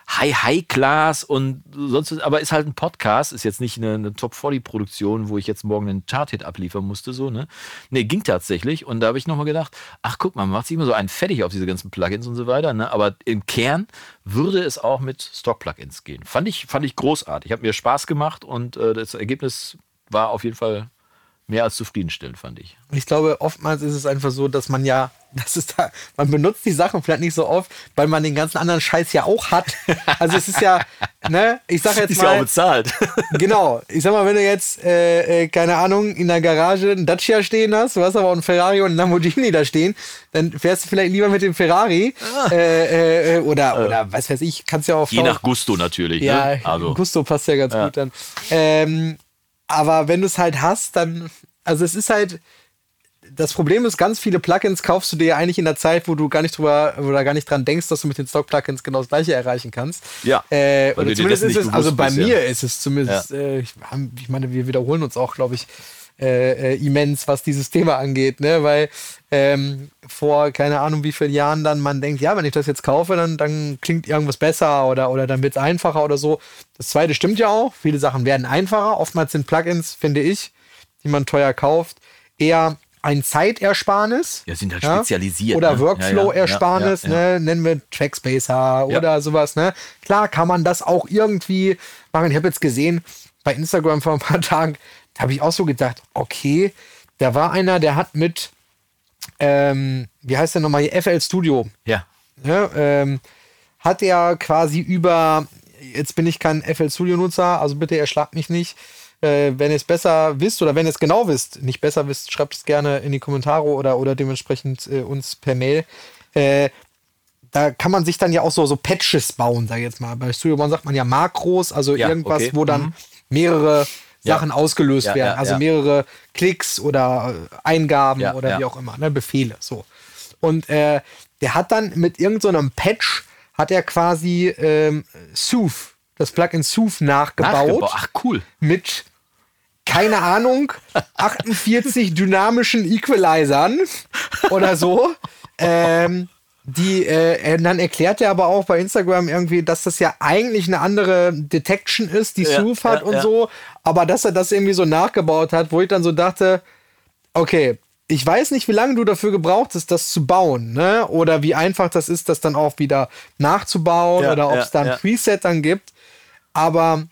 High High Class und sonst, aber ist halt ein Podcast, ist jetzt nicht eine, eine Top 40 Produktion, wo ich jetzt morgen einen Chart-Hit abliefern musste, so, ne? Nee, ging tatsächlich und da habe ich nochmal gedacht, ach guck mal, man macht sich immer so einen fertig auf diese ganzen Plugins und so weiter, ne? Aber im Kern würde es auch mit Stock-Plugins gehen. Fand ich, fand ich großartig. Hat mir Spaß gemacht und äh, das Ergebnis war auf jeden Fall mehr als zufriedenstellend, fand ich. Ich glaube, oftmals ist es einfach so, dass man ja, das ist da, man benutzt die Sachen vielleicht nicht so oft, weil man den ganzen anderen Scheiß ja auch hat. Also es ist ja, ne, ich sag jetzt ist mal. Ist ja auch bezahlt. Genau. Ich sag mal, wenn du jetzt, äh, äh, keine Ahnung, in der Garage einen Dacia stehen hast, du hast aber auch einen Ferrari und einen Lamborghini da stehen, dann fährst du vielleicht lieber mit dem Ferrari. Ah. Äh, äh, oder, äh. oder was weiß ich, kannst ja auch. Je nach Gusto natürlich. Ja, ne? also. Gusto passt ja ganz ja. gut dann. Ähm, aber wenn du es halt hast, dann, also es ist halt, das Problem ist, ganz viele Plugins kaufst du dir ja eigentlich in der Zeit, wo du gar nicht drüber oder gar nicht dran denkst, dass du mit den Stock-Plugins genau das gleiche erreichen kannst. Ja. Äh, oder zumindest ist es, also bei mir ist es zumindest, ja. äh, ich, ich, meine, wir wiederholen uns auch, glaube ich, äh, äh, immens, was dieses Thema angeht, ne? Weil ähm, vor keine Ahnung wie vielen Jahren dann man denkt, ja, wenn ich das jetzt kaufe, dann, dann klingt irgendwas besser oder, oder dann wird es einfacher oder so. Das zweite stimmt ja auch. Viele Sachen werden einfacher. Oftmals sind Plugins, finde ich, die man teuer kauft, eher ein Zeitersparnis. Ja, sind halt ja? spezialisiert. Oder ne? Workflow-Ersparnis, ja, ja, ne? nennen wir Trackspacer oder sowas. Ne? Klar kann man das auch irgendwie machen. Ich habe jetzt gesehen, bei Instagram vor ein paar *laughs* Tagen, da habe ich auch so gedacht, okay, da war einer, der hat mit, ähm, wie heißt der nochmal hier, FL Studio. Ja. ja ähm, hat er quasi über, jetzt bin ich kein FL Studio-Nutzer, also bitte erschlagt mich nicht. Äh, wenn ihr es besser wisst oder wenn ihr es genau wisst, nicht besser wisst, schreibt es gerne in die Kommentare oder, oder dementsprechend äh, uns per Mail. Äh, da kann man sich dann ja auch so, so Patches bauen, sag ich jetzt mal. Bei Studio One sagt man ja Makros, also ja, irgendwas, okay. wo dann mhm. mehrere Sachen ja. ausgelöst ja, werden. also mehrere Klicks oder äh, Eingaben oder wie auch immer, ne? Befehle. So. Und äh, der hat dann mit irgendeinem so Patch hat er quasi ähm, Sooth, das Plugin Sooth nachgebaut. nachgebaut. Ach cool. Mit keine Ahnung, 48 dynamischen Equalizern oder so. Ähm, die, äh, dann erklärt er aber auch bei Instagram irgendwie, dass das ja eigentlich eine andere Detection ist, die ja, Sooth hat ja, und ja. so, aber dass er das irgendwie so nachgebaut hat, wo ich dann so dachte, okay, ich weiß nicht, wie lange du dafür gebraucht hast, das zu bauen, ne? Oder wie einfach das ist, das dann auch wieder nachzubauen oder ob es da ein Preset dann gibt. Aber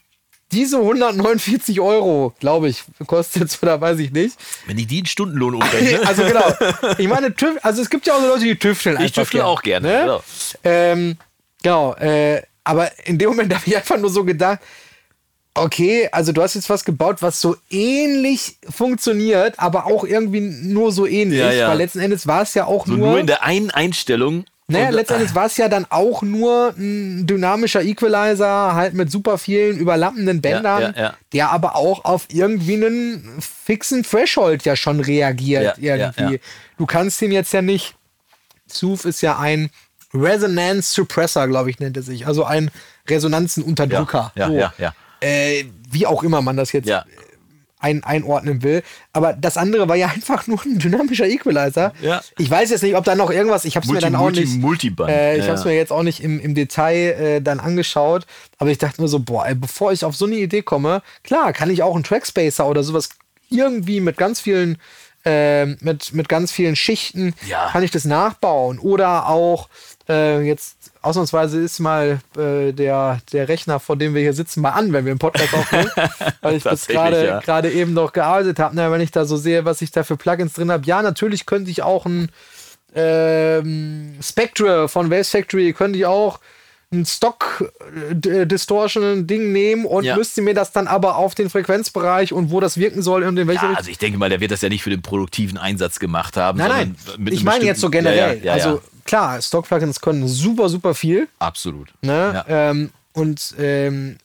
diese 149 Euro, glaube ich, kostet es oder weiß ich nicht. Wenn ich die in Stundenlohn umrechne. *laughs* also genau. Ich meine, TÜV, also es gibt ja auch so Leute, die tüfteln Ich tüftel gern, auch gerne. Ne? Genau. Ähm, genau äh, aber in dem Moment *laughs* habe ich einfach nur so gedacht, okay, also du hast jetzt was gebaut, was so ähnlich funktioniert, aber auch irgendwie nur so ähnlich, ja, ja. weil letzten Endes war es ja auch so nur. Nur in der einen Einstellung naja, letztendlich war es ja dann auch nur ein dynamischer Equalizer, halt mit super vielen überlappenden Bändern, ja, ja, ja. der aber auch auf irgendwie einen fixen Threshold ja schon reagiert irgendwie. Du kannst ihn jetzt ja nicht. Sooth ist ja ein Resonance Suppressor, glaube ich, nennt er sich. Also ein Resonanzenunterdrücker. Ja, ja, so. ja, ja. Äh, wie auch immer man das jetzt. Ein, einordnen will. Aber das andere war ja *laughs* einfach nur ein dynamischer Equalizer. Ja. Ich weiß jetzt nicht, ob da noch irgendwas, ich habe es mir dann auch Multi- nicht. Multiband. Äh, ich Ja, habe es mir jetzt auch nicht im, im Detail äh, dann angeschaut, aber ich dachte mir so, boah, ey, bevor ich auf so eine Idee komme, klar, kann ich auch einen Trackspacer oder sowas irgendwie mit ganz vielen äh, mit, mit ganz vielen Schichten Ja. kann ich das nachbauen oder auch äh, jetzt ausnahmsweise ist mal äh, der, der Rechner, vor dem wir hier sitzen, mal an, wenn wir einen Podcast aufnehmen, *laughs* weil ich das gerade ja. eben noch gearbeitet habe. Na, wenn ich da so sehe, was ich da für Plugins drin habe, ja, natürlich könnte ich auch ein ähm, Spectre von Waves Factory, könnte ich auch ein Stock äh, D- Distortion Ding nehmen und Ja. müsste mir das dann aber auf den Frequenzbereich und wo das wirken soll und in welche Ja, Richtung. also ich denke mal, der wird das ja nicht für den produktiven Einsatz gemacht haben. Nein, nein. Ich meine jetzt so generell. Ja, also ja. Klar, Stock-Plugins können super, super viel. absolut. Ne? Ja. Ähm, und ähm,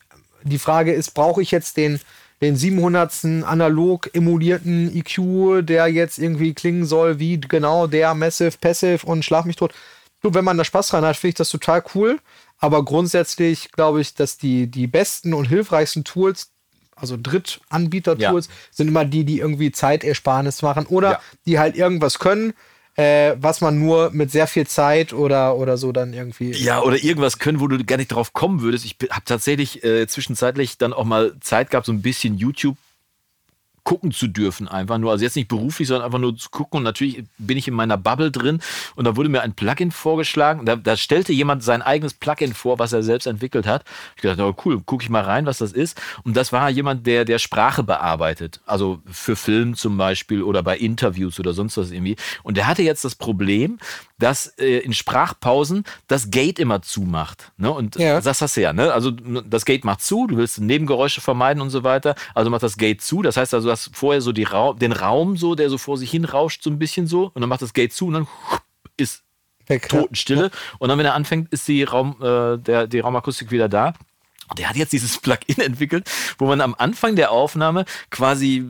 die Frage ist, brauche ich jetzt den, den 700. analog emulierten EQ, der jetzt irgendwie klingen soll wie genau der Massive, Passive und Schlag mich tot. Du, wenn man da Spaß dran hat, finde ich das total cool. Aber grundsätzlich glaube ich, dass die, die besten und hilfreichsten Tools, also Drittanbieter-Tools, Ja. sind immer die, die irgendwie Zeitersparnis machen oder Ja. die halt irgendwas können, äh, was man nur mit sehr viel Zeit oder, oder so dann irgendwie. Ja, oder irgendwas können, wo du gar nicht drauf kommen würdest. Ich habe tatsächlich äh, zwischenzeitlich dann auch mal Zeit gehabt, so ein bisschen YouTube gucken zu dürfen, einfach nur. Also jetzt nicht beruflich, sondern einfach nur zu gucken. Und natürlich bin ich in meiner Bubble drin und da wurde mir ein Plugin vorgeschlagen. Da, da stellte jemand sein eigenes Plugin vor, was er selbst entwickelt hat. Ich dachte, oh cool, gucke ich mal rein, was das ist. Und das war jemand, der, der Sprache bearbeitet. Also für Film zum Beispiel oder bei Interviews oder sonst was irgendwie. Und der hatte jetzt das Problem, dass äh, in Sprachpausen das Gate immer zumacht. Ne? Und Ja. das hast du ja, ne? Also das Gate macht zu, du willst Nebengeräusche vermeiden und so weiter. Also macht das Gate zu. Das heißt also, du hast vorher so die Ra den Raum so, der so vor sich hin rauscht, so ein bisschen so. Und dann macht das Gate zu und dann ist Weg, Totenstille. Und dann, wenn er anfängt, ist die, Raum, äh, der, die Raumakustik wieder da. Und der hat jetzt dieses Plugin *laughs* entwickelt, wo man am Anfang der Aufnahme quasi,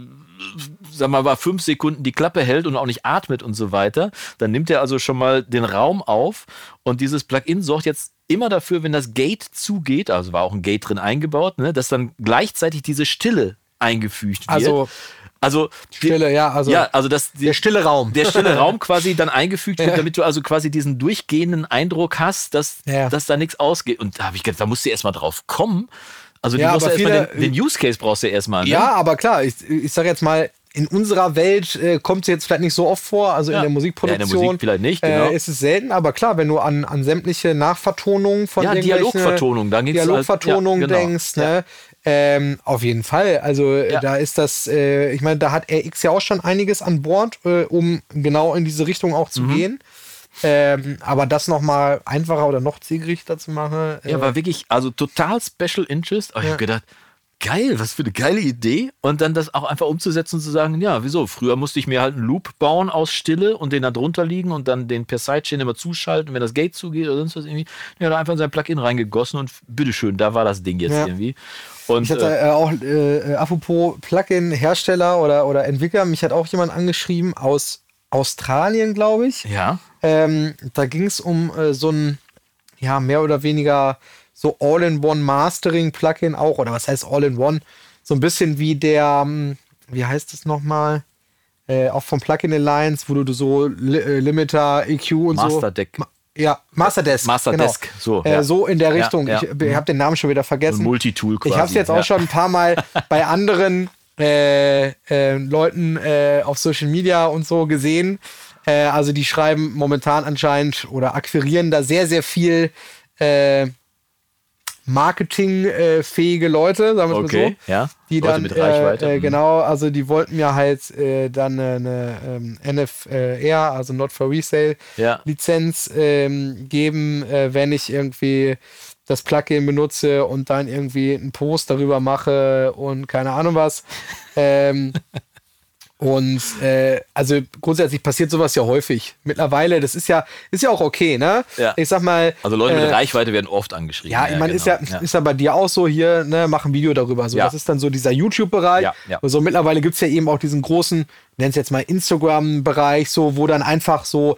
sag mal, mal fünf Sekunden die Klappe hält und auch nicht atmet und so weiter. Dann nimmt er also schon mal den Raum auf und dieses Plugin sorgt jetzt immer dafür, wenn das Gate zugeht, also war auch ein Gate drin eingebaut, ne, dass dann gleichzeitig diese Stille eingefügt wird. Also also Stille, ja, also ja, also das, der stille Raum. der stille Raum quasi dann eingefügt wird, *laughs* Ja. damit du also quasi diesen durchgehenden Eindruck hast, dass, Ja. dass da nichts ausgeht. Und da habe ich gedacht, da musst du erstmal drauf kommen. Also Ja, ja viele- den, den Use Case brauchst du ja erstmal. Ne? Ja, aber klar, ich, ich sage jetzt mal, in unserer Welt äh, kommt es jetzt vielleicht nicht so oft vor, also Ja. in der Ja, Musikproduktion. in der Musik vielleicht nicht, genau. Äh, ist es selten, aber klar, wenn du an, an sämtliche Nachvertonungen von Ja, irgendwelchen Dialogvertonung, dann Dialogvertonungen ja, genau. denkst, ne? Ähm, auf jeden Fall. Also äh, Ja. da ist das, äh, ich meine, da hat RX ja auch schon einiges an Bord, äh, um genau in diese Richtung auch Mhm. zu gehen. Ähm, aber das nochmal einfacher oder noch zielgerichter zu machen. Äh, Ja, war wirklich, also total Special Interest. Aber ich Ja. habe gedacht, geil, was für eine geile Idee. Und dann das auch einfach umzusetzen und zu sagen, ja, wieso? Früher musste ich mir halt einen Loop bauen aus Stille und den da drunter liegen und dann den per Sidechain immer zuschalten, wenn das Gate zugeht oder sonst was irgendwie. Ja, da einfach in sein Plugin reingegossen und bitteschön, da war das Ding jetzt Ja. irgendwie. Und Ich hatte äh, auch, äh, äh, apropos Plugin-Hersteller oder, oder Entwickler, mich hat auch jemand angeschrieben aus Australien, glaube ich. ja, Ähm, da ging es um äh, so ein, ja, mehr oder weniger so All-in-One-Mastering-Plugin auch, oder was heißt All-in-One? So ein bisschen wie der, hm, wie heißt es nochmal? Äh, auch vom Plugin Alliance, wo du so Li äh, Limiter, EQ und Master so. Deck. Ma ja, Masterdesk. Masterdesk, so, Äh, ja. so in der Ja, Richtung. ja. Ich, ich habe den Namen schon wieder vergessen. So ein Multitool Ich habe es quasi, jetzt auch ja. schon ein paar Mal *laughs* bei anderen äh, äh, Leuten äh, auf Social Media und so gesehen. Äh, also die schreiben momentan anscheinend oder akquirieren da sehr, sehr viel äh, marketingfähige Leute, sagen wir es mal Okay, so. ja. Die Leute dann, mit Reichweite, Äh, äh, mhm. genau, also die wollten mir halt äh, dann eine, eine ähm, NFR, also Not for Resale, Ja. Lizenz ähm, geben, äh, wenn ich irgendwie das Plugin benutze und dann irgendwie einen Post darüber mache und keine Ahnung was. *laughs* ähm, und äh, also grundsätzlich passiert sowas ja häufig. Mittlerweile, das ist ja, ist ja auch okay, ne? Ja. Ich sag mal. Also Leute mit äh, Reichweite werden oft angeschrieben. ja, ich meine, ist, ja, genau. ist ja bei dir auch so hier, ne, mach ein Video darüber. So, Ja. Das ist dann so dieser YouTube-Bereich. Ja, ja. Und so mittlerweile gibt es ja eben auch diesen großen, nenn es jetzt mal Instagram-Bereich, so, wo dann einfach so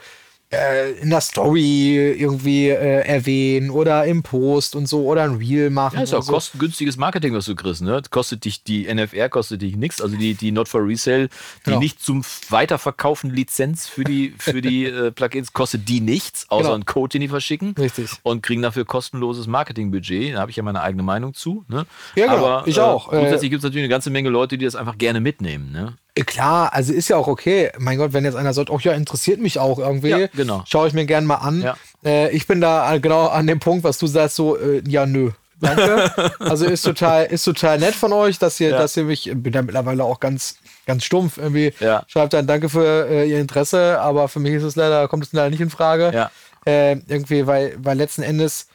äh, in der Story irgendwie äh, erwähnen oder im Post und so oder ein Reel machen. Ja, ist auch so. kostengünstiges Marketing, was du kriegst. Ne? Kostet dich die NFR, kostet dich nichts. Also die, die Not for Resale, die Genau. nicht zum Weiterverkaufen Lizenz für die, für die *laughs* äh, Plugins, kostet die nichts, außer Genau. einen Code, den die verschicken. Richtig. Und kriegen dafür kostenloses Marketingbudget. Da habe ich ja meine eigene Meinung zu. Ne? Ja, genau. Aber Ich äh, auch. Äh, Grundsätzlich gibt es natürlich eine ganze Menge Leute, die das einfach gerne mitnehmen. Ne? Äh, Klar, also ist ja auch okay. Mein Gott, wenn jetzt einer sagt, oh ja, interessiert mich auch irgendwie, Ja, genau. schaue ich mir gern mal an. Ja. Äh, ich bin da genau an dem Punkt, was du sagst, so, äh, ja, nö. Danke. *laughs* also ist total, ist total nett von euch, dass ihr, Ja. dass ihr mich, bin da mittlerweile auch ganz, ganz stumpf irgendwie. Schreibt dann Danke für äh, Ihr Interesse, aber für mich ist es leider, kommt es leider nicht in Frage. Ja. Äh, irgendwie, weil, weil letzten Endes,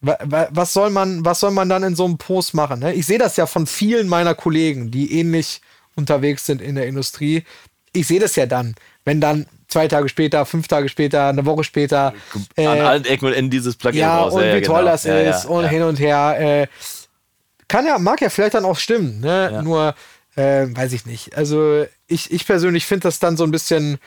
wa- wa- was soll man, was soll man dann in so einem Post machen? Ne? Ich sehe das ja von vielen meiner Kollegen, die ähnlich unterwegs sind in der Industrie. Ich sehe das ja dann, wenn dann zwei Tage später, fünf Tage später, eine Woche später, An äh, allen Ecken und Enden dieses Plugin ja, raus. und ja, wie ja, toll genau. das ja, ist ja, und hin und her. Äh, kann ja, mag ja vielleicht dann auch stimmen, ne? Nur, äh, weiß ich nicht. Also ich, ich persönlich finde das dann so ein bisschen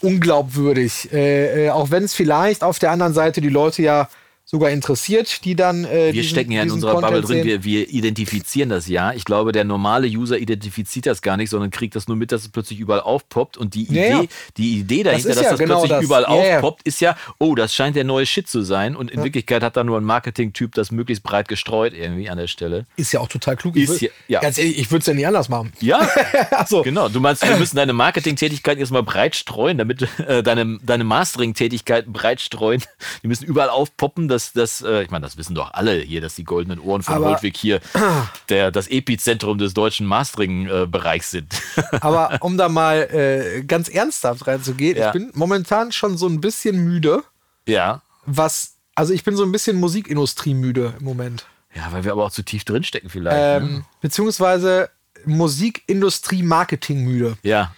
unglaubwürdig. Äh, äh, auch wenn es vielleicht auf der anderen Seite die Leute ja sogar interessiert, die dann. Äh, Wir diesen- stecken ja in unserer Bubble Content drin, sehen. wir, wir identifizieren das ja. Ich glaube, der normale User identifiziert das gar nicht, sondern kriegt das nur mit, dass es plötzlich überall aufpoppt. Und die Ja, Idee, ja. die Idee dahinter, ist dass ja das genau plötzlich das. überall aufpoppt, ist ja, oh, das scheint der neue Shit zu sein. Und in Wirklichkeit hat da nur ein Marketing-Typ das möglichst breit gestreut irgendwie an der Stelle. Ist ja auch total klug. Ist ich ja- ja. Ganz ehrlich, ich würde es ja nicht anders machen. Ja, *laughs* also, genau. Du meinst, wir müssen deine Marketing-Tätigkeit erstmal breit streuen, damit äh, deine, deine Mastering-Tätigkeiten breit streuen. Die müssen überall aufpoppen. Dass, dass, äh, ich meine, das wissen doch alle hier, dass die goldenen Ohren von Aber- Holtwig hier *clears throat* der, das Epizentrum des deutschen Mastering-Bereichs sind. *laughs* aber um da mal äh, ganz ernsthaft reinzugehen, Ja. ich bin momentan schon so ein bisschen müde, ja. was, also ich bin so ein bisschen Musikindustrie müde im Moment. Ja, weil wir aber auch zu tief drinstecken vielleicht. Ähm, ne? Beziehungsweise Musikindustrie Marketing müde. Ja.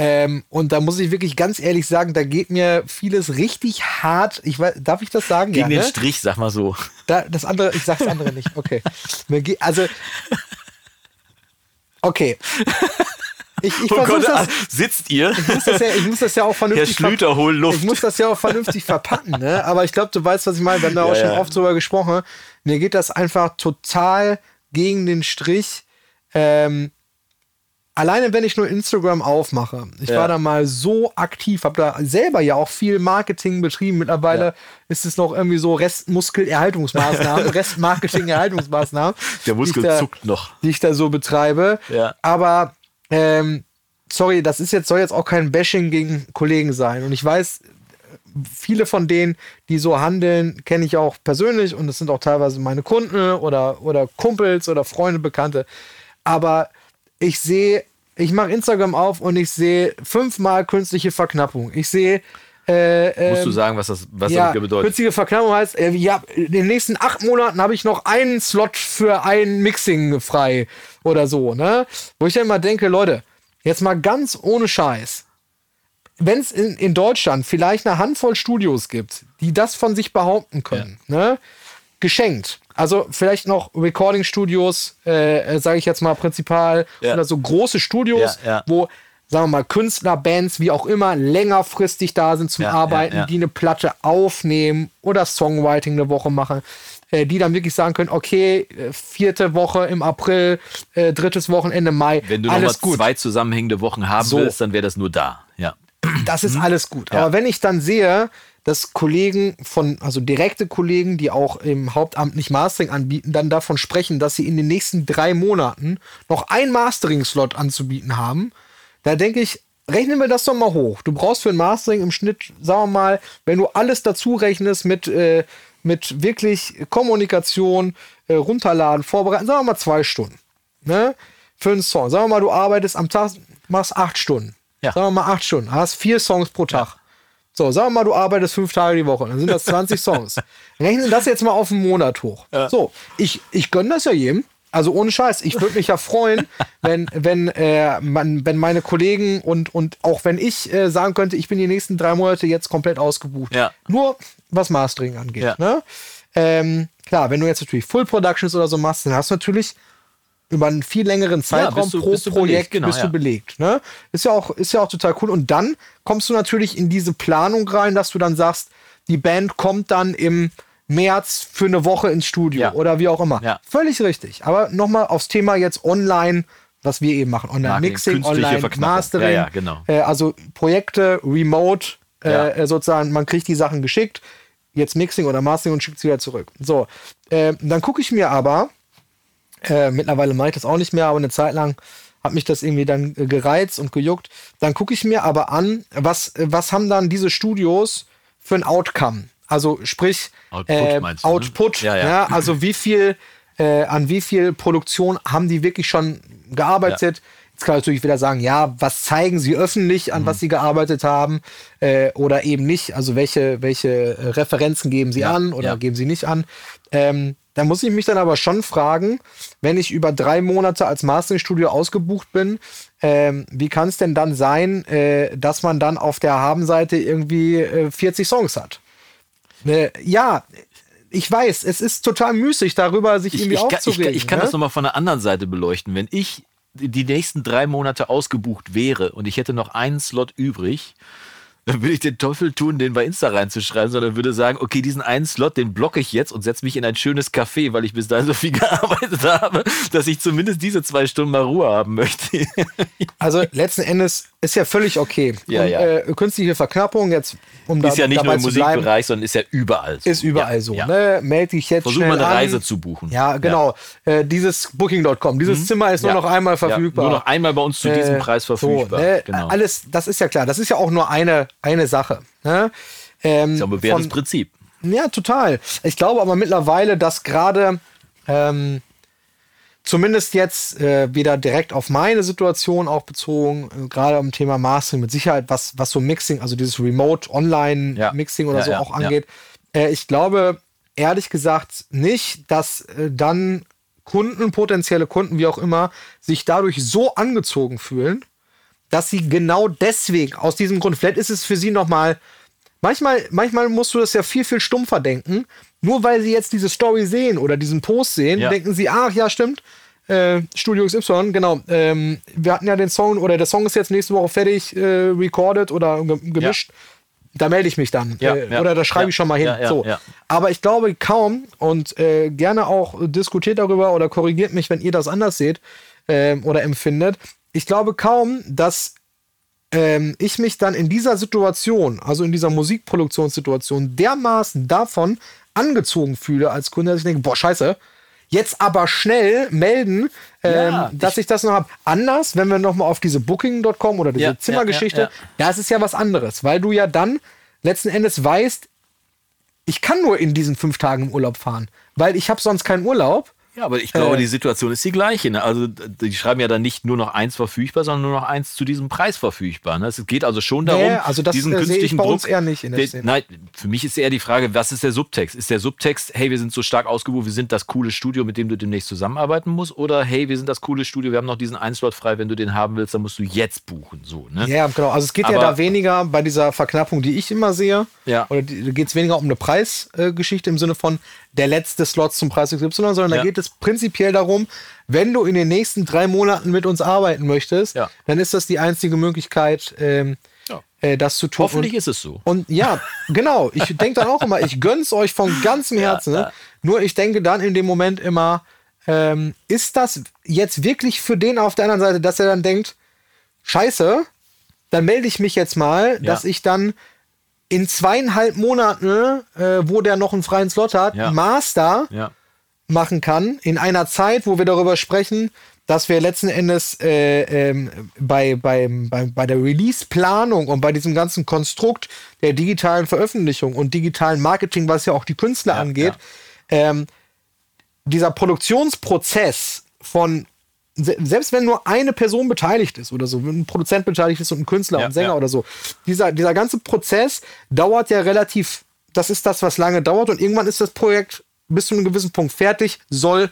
Ähm, und da muss ich wirklich ganz ehrlich sagen, da geht mir vieles richtig hart. Ich weiß, darf ich das sagen? Gegen ja, den ne? Strich, sag mal so. Da, das andere, ich sag's andere nicht. Okay. Also. Okay. Ich, ich Oh Gott, das, sitzt ihr? ich muss das, ja, ich muss das ja auch Herr vernünftig Schlüter, hol Ich Luft. muss das ja auch vernünftig verpacken, ne? Aber ich glaube, du weißt, was ich meine. Wir haben da auch Ja, schon ja. oft drüber gesprochen. Mir geht das einfach total gegen den Strich. Ähm, alleine, wenn ich nur Instagram aufmache. Ich Ja. war da mal so aktiv, habe da selber ja auch viel Marketing betrieben. Mittlerweile Ja. ist es noch irgendwie so Restmuskelerhaltungsmaßnahmen, *laughs* Restmarketing-Erhaltungsmaßnahmen. Der Muskel da, zuckt noch. Die ich da so betreibe. Ja. Aber ähm, sorry, das ist jetzt, soll jetzt auch kein Bashing gegen Kollegen sein. Und ich weiß, viele von denen, die so handeln, kenne ich auch persönlich und das sind auch teilweise meine Kunden oder, oder Kumpels oder Freunde, Bekannte. Aber ich sehe, ich mache Instagram auf und ich sehe fünfmal künstliche Verknappung. Ich sehe. Äh, Musst du ähm, sagen, was das, was ja, das bedeutet? künstliche Verknappung heißt, äh, ja, in den nächsten acht Monaten habe ich noch einen Slot für ein Mixing frei oder so, ne? Wo ich dann mal denke, Leute, jetzt mal ganz ohne Scheiß. Wenn es in, in Deutschland vielleicht eine Handvoll Studios gibt, die das von sich behaupten können, ne? Geschenkt. Also vielleicht noch Recording-Studios, äh, sage ich jetzt mal Prinzipal, Ja. oder so große Studios, Ja, ja. wo, sagen wir mal, Künstler, Bands, wie auch immer, längerfristig da sind zum Arbeiten, die eine Platte aufnehmen oder Songwriting eine Woche machen, äh, die dann wirklich sagen können, okay, äh, vierte Woche im April, äh, drittes Wochenende Mai, Wenn du nochmal alles gut. zwei zusammenhängende Wochen haben So. willst, dann wäre das nur da. Ja. Das ist alles gut. Ja. Aber wenn ich dann sehe, dass Kollegen von, also direkte Kollegen, die auch im Hauptamt nicht Mastering anbieten, dann davon sprechen, dass sie in den nächsten drei Monaten noch ein Mastering-Slot anzubieten haben, da denke ich, rechnen wir das doch mal hoch. Du brauchst für ein Mastering im Schnitt, sagen wir mal, wenn du alles dazu rechnest mit, äh, mit wirklich Kommunikation, äh, runterladen, vorbereiten, sagen wir mal zwei Stunden. Ne? Für einen Song. Sagen wir mal, du arbeitest am Tag, machst acht Stunden. Ja. Sagen wir mal acht Stunden, hast vier Songs pro Tag. So, sagen wir mal, du arbeitest fünf Tage die Woche, dann sind das 20 Songs. *laughs* Rechnen das jetzt mal auf einen Monat hoch. So, ich, ich gönne das ja jedem. Also ohne Scheiß, ich würde mich ja freuen, *laughs* wenn, wenn, äh, man, wenn meine Kollegen und, und auch wenn ich äh, sagen könnte, ich bin die nächsten drei Monate jetzt komplett ausgebucht. Ja. Nur was Mastering angeht. Ja. Ne? Ähm, klar, wenn du jetzt natürlich Full Productions oder so machst, dann hast du natürlich über einen viel längeren Zeitraum bist du- pro bist Projekt belegt, genau, bist ja. du belegt. Ne? Ist, ja auch, ist ja auch total cool. Und dann kommst du natürlich in diese Planung rein, dass du dann sagst, die Band kommt dann im März für eine Woche ins Studio Ja. oder wie auch immer. Ja. Völlig richtig. Aber nochmal aufs Thema jetzt online, was wir eben machen. Online-Mixing, Online-Mastering. Ja, ja, genau. Äh, also Projekte, Remote, Ja. äh, sozusagen, man kriegt die Sachen geschickt, jetzt Mixing oder Mastering und schickt sie wieder zurück. So, äh, dann gucke ich mir aber, äh, mittlerweile mache ich das auch nicht mehr, aber eine Zeit lang hat mich das irgendwie dann äh, gereizt und gejuckt. Dann gucke ich mir aber an, was, äh, was haben dann diese Studios für ein Outcome? Also sprich, Output äh, meinst du, ne? Output, Ja, ja. ja, also wie viel, äh, an wie viel Produktion haben die wirklich schon gearbeitet? Jetzt kann man natürlich wieder sagen, ja, was zeigen sie öffentlich, an Mhm. was sie gearbeitet haben äh, oder eben nicht? Also welche, welche Referenzen geben sie Ja, an oder ja. geben sie nicht an? Ähm, da muss ich mich dann aber schon fragen, wenn ich über drei Monate als Masteringstudio ausgebucht bin, ähm, wie kann es denn dann sein, äh, dass man dann auf der Habenseite irgendwie äh, 40 Songs hat? Äh, ja, ich weiß, es ist total müßig, darüber sich Ich, irgendwie ich, ich, aufzuregen. kann- ich kann ne? das nochmal von der anderen Seite beleuchten. Wenn ich die nächsten drei Monate ausgebucht wäre und ich hätte noch einen Slot übrig, dann würde ich den Teufel tun, den bei Insta reinzuschreiben, sondern würde sagen, okay, diesen einen Slot, den blocke ich jetzt und setze mich in ein schönes Café, weil ich bis dahin so viel *laughs* gearbeitet habe, dass ich zumindest diese zwei Stunden mal Ruhe haben möchte. *laughs* Also letzten Endes ist ja völlig okay. Ja, und, ja. Äh, künstliche Verknappung, jetzt um da, ist ja nicht nur im zu bleiben, Musikbereich, sondern ist ja überall so. ist überall ja, so. Ja. Ne? Meld dich jetzt Versuch mal eine an. Reise zu buchen. Ja, genau. Äh, dieses Booking.com, dieses Zimmer ist Mhm. Nur noch einmal verfügbar. nur noch einmal bei uns zu diesem Äh, Preis verfügbar. So, ne? genau. Alles, das ist ja klar. Das ist ja auch nur eine, eine Sache. Ne? Ähm, ist ja ein bewährtes Prinzip. Ja, total. Ich glaube aber mittlerweile, dass gerade ähm, zumindest jetzt äh, wieder direkt auf meine Situation auch bezogen, äh, gerade am Thema Mastering mit Sicherheit, was, was so Mixing, also dieses Remote Online Ja. Mixing oder Ja, so ja, auch angeht. Äh, ich glaube ehrlich gesagt nicht, dass äh, dann Kunden, potenzielle Kunden, wie auch immer, sich dadurch so angezogen fühlen, dass sie genau deswegen, aus diesem Grund, vielleicht ist es für sie nochmal, manchmal, manchmal musst du das ja viel, viel stumpfer denken. Nur weil sie jetzt diese Story sehen oder diesen Post sehen, Ja. denken sie, ach ja, stimmt. Äh, Studio XY, genau. Ähm, wir hatten ja den Song, oder der Song ist jetzt nächste Woche fertig, äh, recorded oder ge gemischt. Da melde ich mich dann. Ja, äh, ja, oder da schreibe ja, ich schon mal hin. ja, ja, so. ja. Aber ich glaube kaum und äh, gerne auch diskutiert darüber oder korrigiert mich, wenn ihr das anders seht ähm, oder empfindet. Ich glaube kaum, dass ähm, ich mich dann in dieser Situation, also in dieser Musikproduktionssituation, dermaßen davon angezogen fühle als Kunde, dass ich denke, boah, scheiße, jetzt aber schnell melden, ähm, Ja, dass ich, das noch habe. Anders, wenn wir nochmal auf diese Booking.com oder diese Ja, Zimmergeschichte, ja, ja. das ist ja was anderes, weil du ja dann letzten Endes weißt, ich kann nur in diesen fünf Tagen im Urlaub fahren, weil ich habe sonst keinen Urlaub. Ja, aber ich glaube, Äh, die Situation ist die gleiche. Ne? Also die schreiben ja dann nicht nur noch eins verfügbar, sondern nur noch eins zu diesem Preis verfügbar. Ne? Es geht also schon darum, Nee, also das, diesen äh, künstlichen bei Druck. uns eher nicht in der Szene. Nein, für mich ist eher die Frage, was ist der Subtext? Ist der Subtext, hey, wir sind so stark ausgebucht, wir sind das coole Studio, mit dem du demnächst zusammenarbeiten musst? Oder hey, wir sind das coole Studio, wir haben noch diesen Einslot frei, wenn du den haben willst, dann musst du jetzt buchen. So, ne? Ja, genau. Also es geht ja Aber- da weniger bei dieser Verknappung, die ich immer sehe. Ja. Oder geht es weniger um eine Preisgeschichte im Sinne von der letzte Slot zum Preis XY, sondern da Ja. geht es prinzipiell darum, wenn du in den nächsten drei Monaten mit uns arbeiten möchtest, Ja. dann ist das die einzige Möglichkeit, ähm, Ja. äh, das zu tun. Hoffentlich und, ist es so. Und ja, genau. Ich denke dann auch immer, ich gönn's euch von ganzem Herzen. ne? Nur ich denke dann in dem Moment immer, ähm, ist das jetzt wirklich für den auf der anderen Seite, dass er dann denkt, scheiße, dann melde ich mich jetzt mal, dass ich dann in zweieinhalb Monaten, äh, wo der noch einen freien Slot hat, Ja. Master Ja. machen kann, in einer Zeit, wo wir darüber sprechen, dass wir letzten Endes äh, ähm, bei, beim, bei, bei der Release-Planung und bei diesem ganzen Konstrukt der digitalen Veröffentlichung und digitalen Marketing, was ja auch die Künstler Ja, angeht, ähm, dieser Produktionsprozess von selbst wenn nur eine Person beteiligt ist oder so, wenn ein Produzent beteiligt ist und ein Künstler Ja, und Sänger ja. oder so, dieser, dieser ganze Prozess dauert ja relativ, das ist das, was lange dauert und irgendwann ist das Projekt bis zu einem gewissen Punkt fertig, soll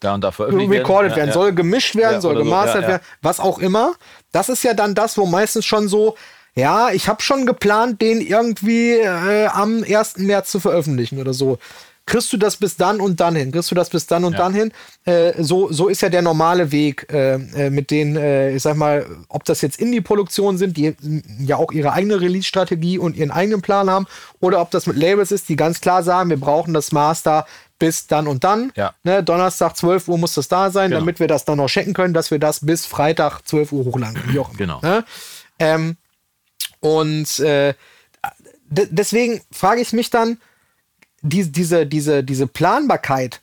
Da und da veröffentlicht Ja, werden, ja. soll gemischt werden, soll so, gemastert ja. werden, was auch immer. Das ist ja dann das, wo meistens schon so, ja, ich habe schon geplant, den irgendwie äh, am 1. März zu veröffentlichen oder so. Kriegst du das bis dann und dann hin, kriegst du das bis dann und Ja. dann hin. Äh, so, so ist ja der normale Weg, äh, äh, mit denen, äh, ich sag mal, ob das jetzt Indie-Produktionen sind, die ja auch ihre eigene Release-Strategie und ihren eigenen Plan haben, oder ob das mit Labels ist, die ganz klar sagen, wir brauchen das Master bis dann und dann. Ja. Ne, Donnerstag 12 Uhr muss das da sein, Genau. damit wir das dann noch checken können, dass wir das bis Freitag 12 Uhr hochladen. können, Wie auch immer. Genau. Ne? Ähm, und äh, de- deswegen frage ich mich dann, die, diese, diese, diese Planbarkeit,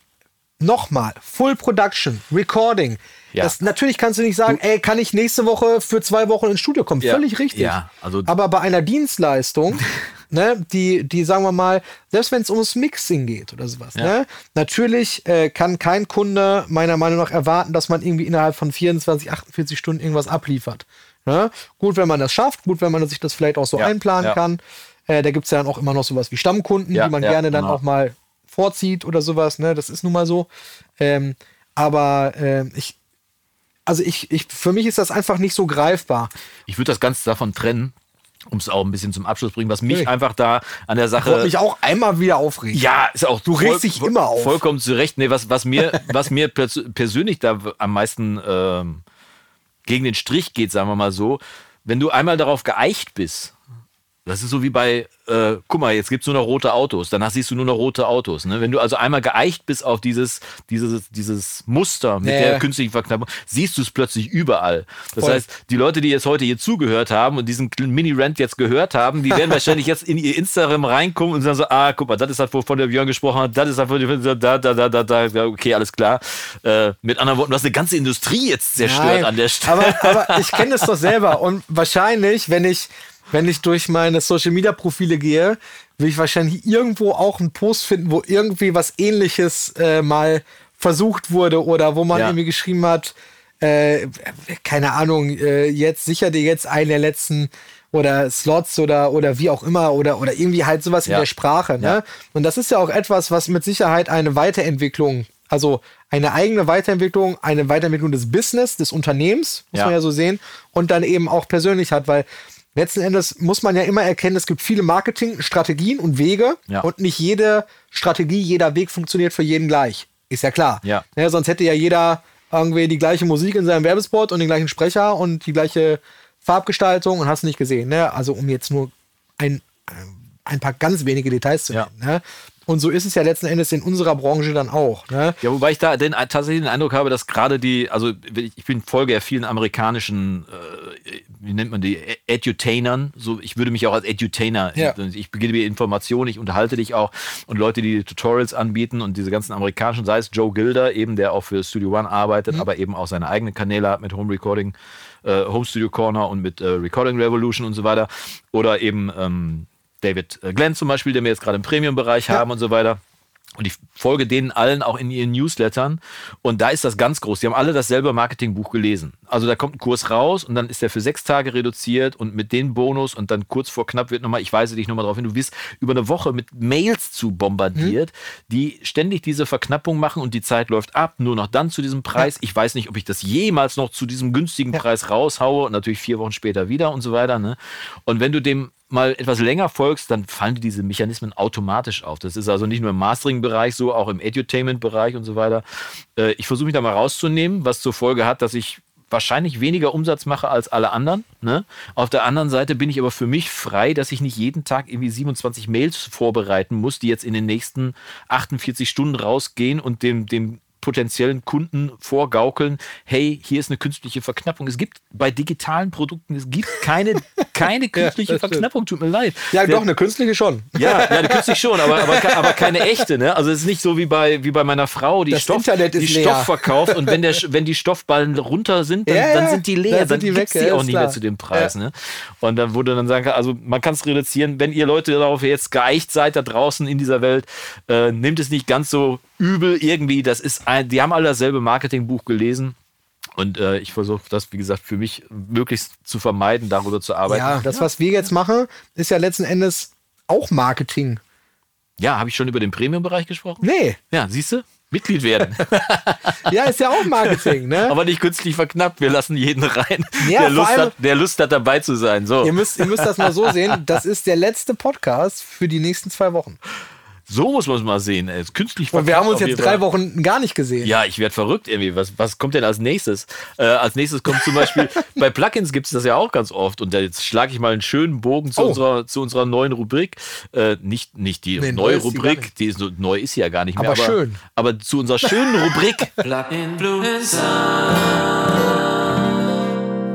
nochmal, Full Production, Recording. Ja. Das, natürlich kannst du nicht sagen, ey, kann ich nächste Woche für zwei Wochen ins Studio kommen? Ja. Völlig richtig. Ja, also- Aber bei einer Dienstleistung, *laughs* ne, die, die, sagen wir mal, selbst wenn es ums Mixing geht oder sowas, ne, natürlich äh, kann kein Kunde meiner Meinung nach erwarten, dass man irgendwie innerhalb von 24, 48 Stunden irgendwas abliefert. Ne? Gut, wenn man das schafft, gut, wenn man sich das vielleicht auch so einplanen kann. Äh, da gibt es ja dann auch immer noch sowas wie Stammkunden, Ja, die man ja, gerne dann genau. auch mal vorzieht oder sowas. Ne? Das ist nun mal so. Ähm, aber ähm, ich, also ich, ich, für mich ist das einfach nicht so greifbar. Ich würde das Ganze davon trennen, um es auch ein bisschen zum Abschluss bringen, was mich Okay. einfach da an der Ich Sache. mich auch einmal wieder aufregen. Ja, ist auch Du regst dich immer auf. Vollkommen zu Recht. Nee, was, was mir, *laughs* was mir pers persönlich da am meisten ähm, gegen den Strich geht, sagen wir mal so, wenn du einmal darauf geeicht bist, das ist so wie bei, äh, guck mal, jetzt gibt's nur noch rote Autos, danach siehst du nur noch rote Autos. Ne? Wenn du also einmal geeicht bist auf dieses, dieses, dieses Muster mit Ja, der ja. künstlichen Verknappung, siehst du es plötzlich überall. Das Voll. heißt, die Leute, die jetzt heute hier zugehört haben und diesen Mini-Rant jetzt gehört haben, die werden *laughs* wahrscheinlich jetzt in ihr Instagram reinkommen und sagen so, ah, guck mal, das ist das, wovon der Björn gesprochen hat, das ist der, da, da, da, da, da, okay, alles klar. Äh, mit anderen Worten, du hast eine ganze Industrie jetzt zerstört Nein, an der Stelle. Aber, aber *laughs* ich kenne das doch selber. Und wahrscheinlich, wenn ich, wenn ich durch meine Social Media Profile gehe, will ich wahrscheinlich irgendwo auch einen Post finden, wo irgendwie was ähnliches äh, mal versucht wurde oder wo man Ja. irgendwie geschrieben hat, äh, keine Ahnung, äh, jetzt sicher dir jetzt einen der letzten oder Slots oder, oder wie auch immer oder, oder irgendwie halt sowas in Ja. der Sprache. Ne? Ja. Und das ist ja auch etwas, was mit Sicherheit eine Weiterentwicklung, also eine eigene Weiterentwicklung, eine Weiterentwicklung des Business, des Unternehmens, muss Ja. man ja so sehen, und dann eben auch persönlich hat, weil letzten Endes muss man ja immer erkennen, es gibt viele Marketingstrategien und Wege Ja. und nicht jede Strategie, jeder Weg funktioniert für jeden gleich. Ist ja klar. Ja. Ne, sonst hätte ja jeder irgendwie die gleiche Musik in seinem Werbespot und den gleichen Sprecher und die gleiche Farbgestaltung und hast nicht gesehen. Ne? Also um jetzt nur ein, ein paar ganz wenige Details zu Ja. nennen. Ne? Und so ist es ja letzten Endes in unserer Branche dann auch. Ne? Ja, wobei ich da den, tatsächlich den Eindruck habe, dass gerade die, also ich bin Folge ja vielen amerikanischen, äh, wie nennt man die, Edutainern, so ich würde mich auch als Edutainer, Ja. ich beginne mir Informationen, ich unterhalte dich auch und Leute, die Tutorials anbieten und diese ganzen amerikanischen, sei es Joe Gilder, eben der auch für Studio One arbeitet, Mhm. aber eben auch seine eigenen Kanäle hat mit Home Recording, äh, Home Studio Corner und mit äh, Recording Revolution und so weiter oder eben ähm, David äh, Glenn zum Beispiel, der wir jetzt gerade im Premium-Bereich haben und so weiter. Und ich folge denen allen auch in ihren Newslettern. Und da ist das ganz groß. Die haben alle dasselbe Marketingbuch gelesen. Also da kommt ein Kurs raus und dann ist der für sechs Tage reduziert und mit den Bonus und dann kurz vor knapp wird nochmal, ich weise dich nochmal darauf hin, du wirst über eine Woche mit Mails zu bombardiert, die ständig diese Verknappung machen und die Zeit läuft ab, nur noch dann zu diesem Preis. Ich weiß nicht, ob ich das jemals noch zu diesem günstigen Preis raushaue und natürlich vier Wochen später wieder und so weiter. Ne? Und wenn du dem mal etwas länger folgst, dann fallen dir diese Mechanismen automatisch auf. Das ist also nicht nur im Mastering-Bereich so, auch im Edutainment-Bereich und so weiter. Äh, ich versuche mich da mal rauszunehmen, was zur Folge hat, dass ich wahrscheinlich weniger Umsatz mache als alle anderen. Ne? Auf der anderen Seite bin ich aber für mich frei, dass ich nicht jeden Tag irgendwie 27 Mails vorbereiten muss, die jetzt in den nächsten 48 Stunden rausgehen und dem, dem potenziellen Kunden vorgaukeln, hey, hier ist eine künstliche Verknappung. Es gibt bei digitalen Produkten, es gibt keine, *laughs* keine künstliche stimmt. Verknappung, tut mir leid. Ja, Der- doch, eine künstliche schon. ja, ja, künstlich schon, aber, aber, aber keine echte, ne? Also es ist nicht so wie bei, wie bei meiner Frau, die, Das Stoff, die leer. Stoff verkauft und wenn, der, wenn die Stoffballen runter sind, dann, Ja, dann ja, sind die leer, dann dann, gibt's weg, die ja, auch nicht klar. mehr zu dem Preis, ne? Und dann wurde dann sagen, also man kann es reduzieren, wenn ihr Leute darauf jetzt geeicht seid da draußen in dieser Welt, äh, nehmt es nicht ganz so übel irgendwie, das ist ein, die haben alle dasselbe Marketingbuch gelesen. Und äh, ich versuche das, wie gesagt, für mich möglichst zu vermeiden, darüber zu arbeiten. Ja, das, was wir jetzt machen, ist ja letzten Endes auch Marketing. Ja, habe ich schon über den Premium-Bereich gesprochen? Nee, Ja, siehst du? Mitglied werden. *laughs* ja, ist ja auch Marketing, ne? Aber nicht künstlich verknappt. Wir lassen jeden rein, Ja, der, Lust allem- hat, der Lust hat, dabei zu sein. So. Ihr müsst, ihr müsst das mal so sehen. Das ist der letzte Podcast für die nächsten zwei Wochen. So muss man es mal sehen. Ey. Künstlich Und wir haben uns jetzt drei Fall. Wochen gar nicht gesehen. Ja, ich werde verrückt irgendwie. Was, was kommt denn als nächstes? Äh, als nächstes kommt zum Beispiel, *laughs* bei Plugins gibt es das ja auch ganz oft. Und da jetzt schlage ich mal einen schönen Bogen zu, Oh. unserer, zu unserer neuen Rubrik. Äh, nicht, nicht die Nee, neu neue Rubrik, nicht. die ist so, neu ist sie ja gar nicht mehr. Aber schön. Aber zu unserer schönen Rubrik. *laughs*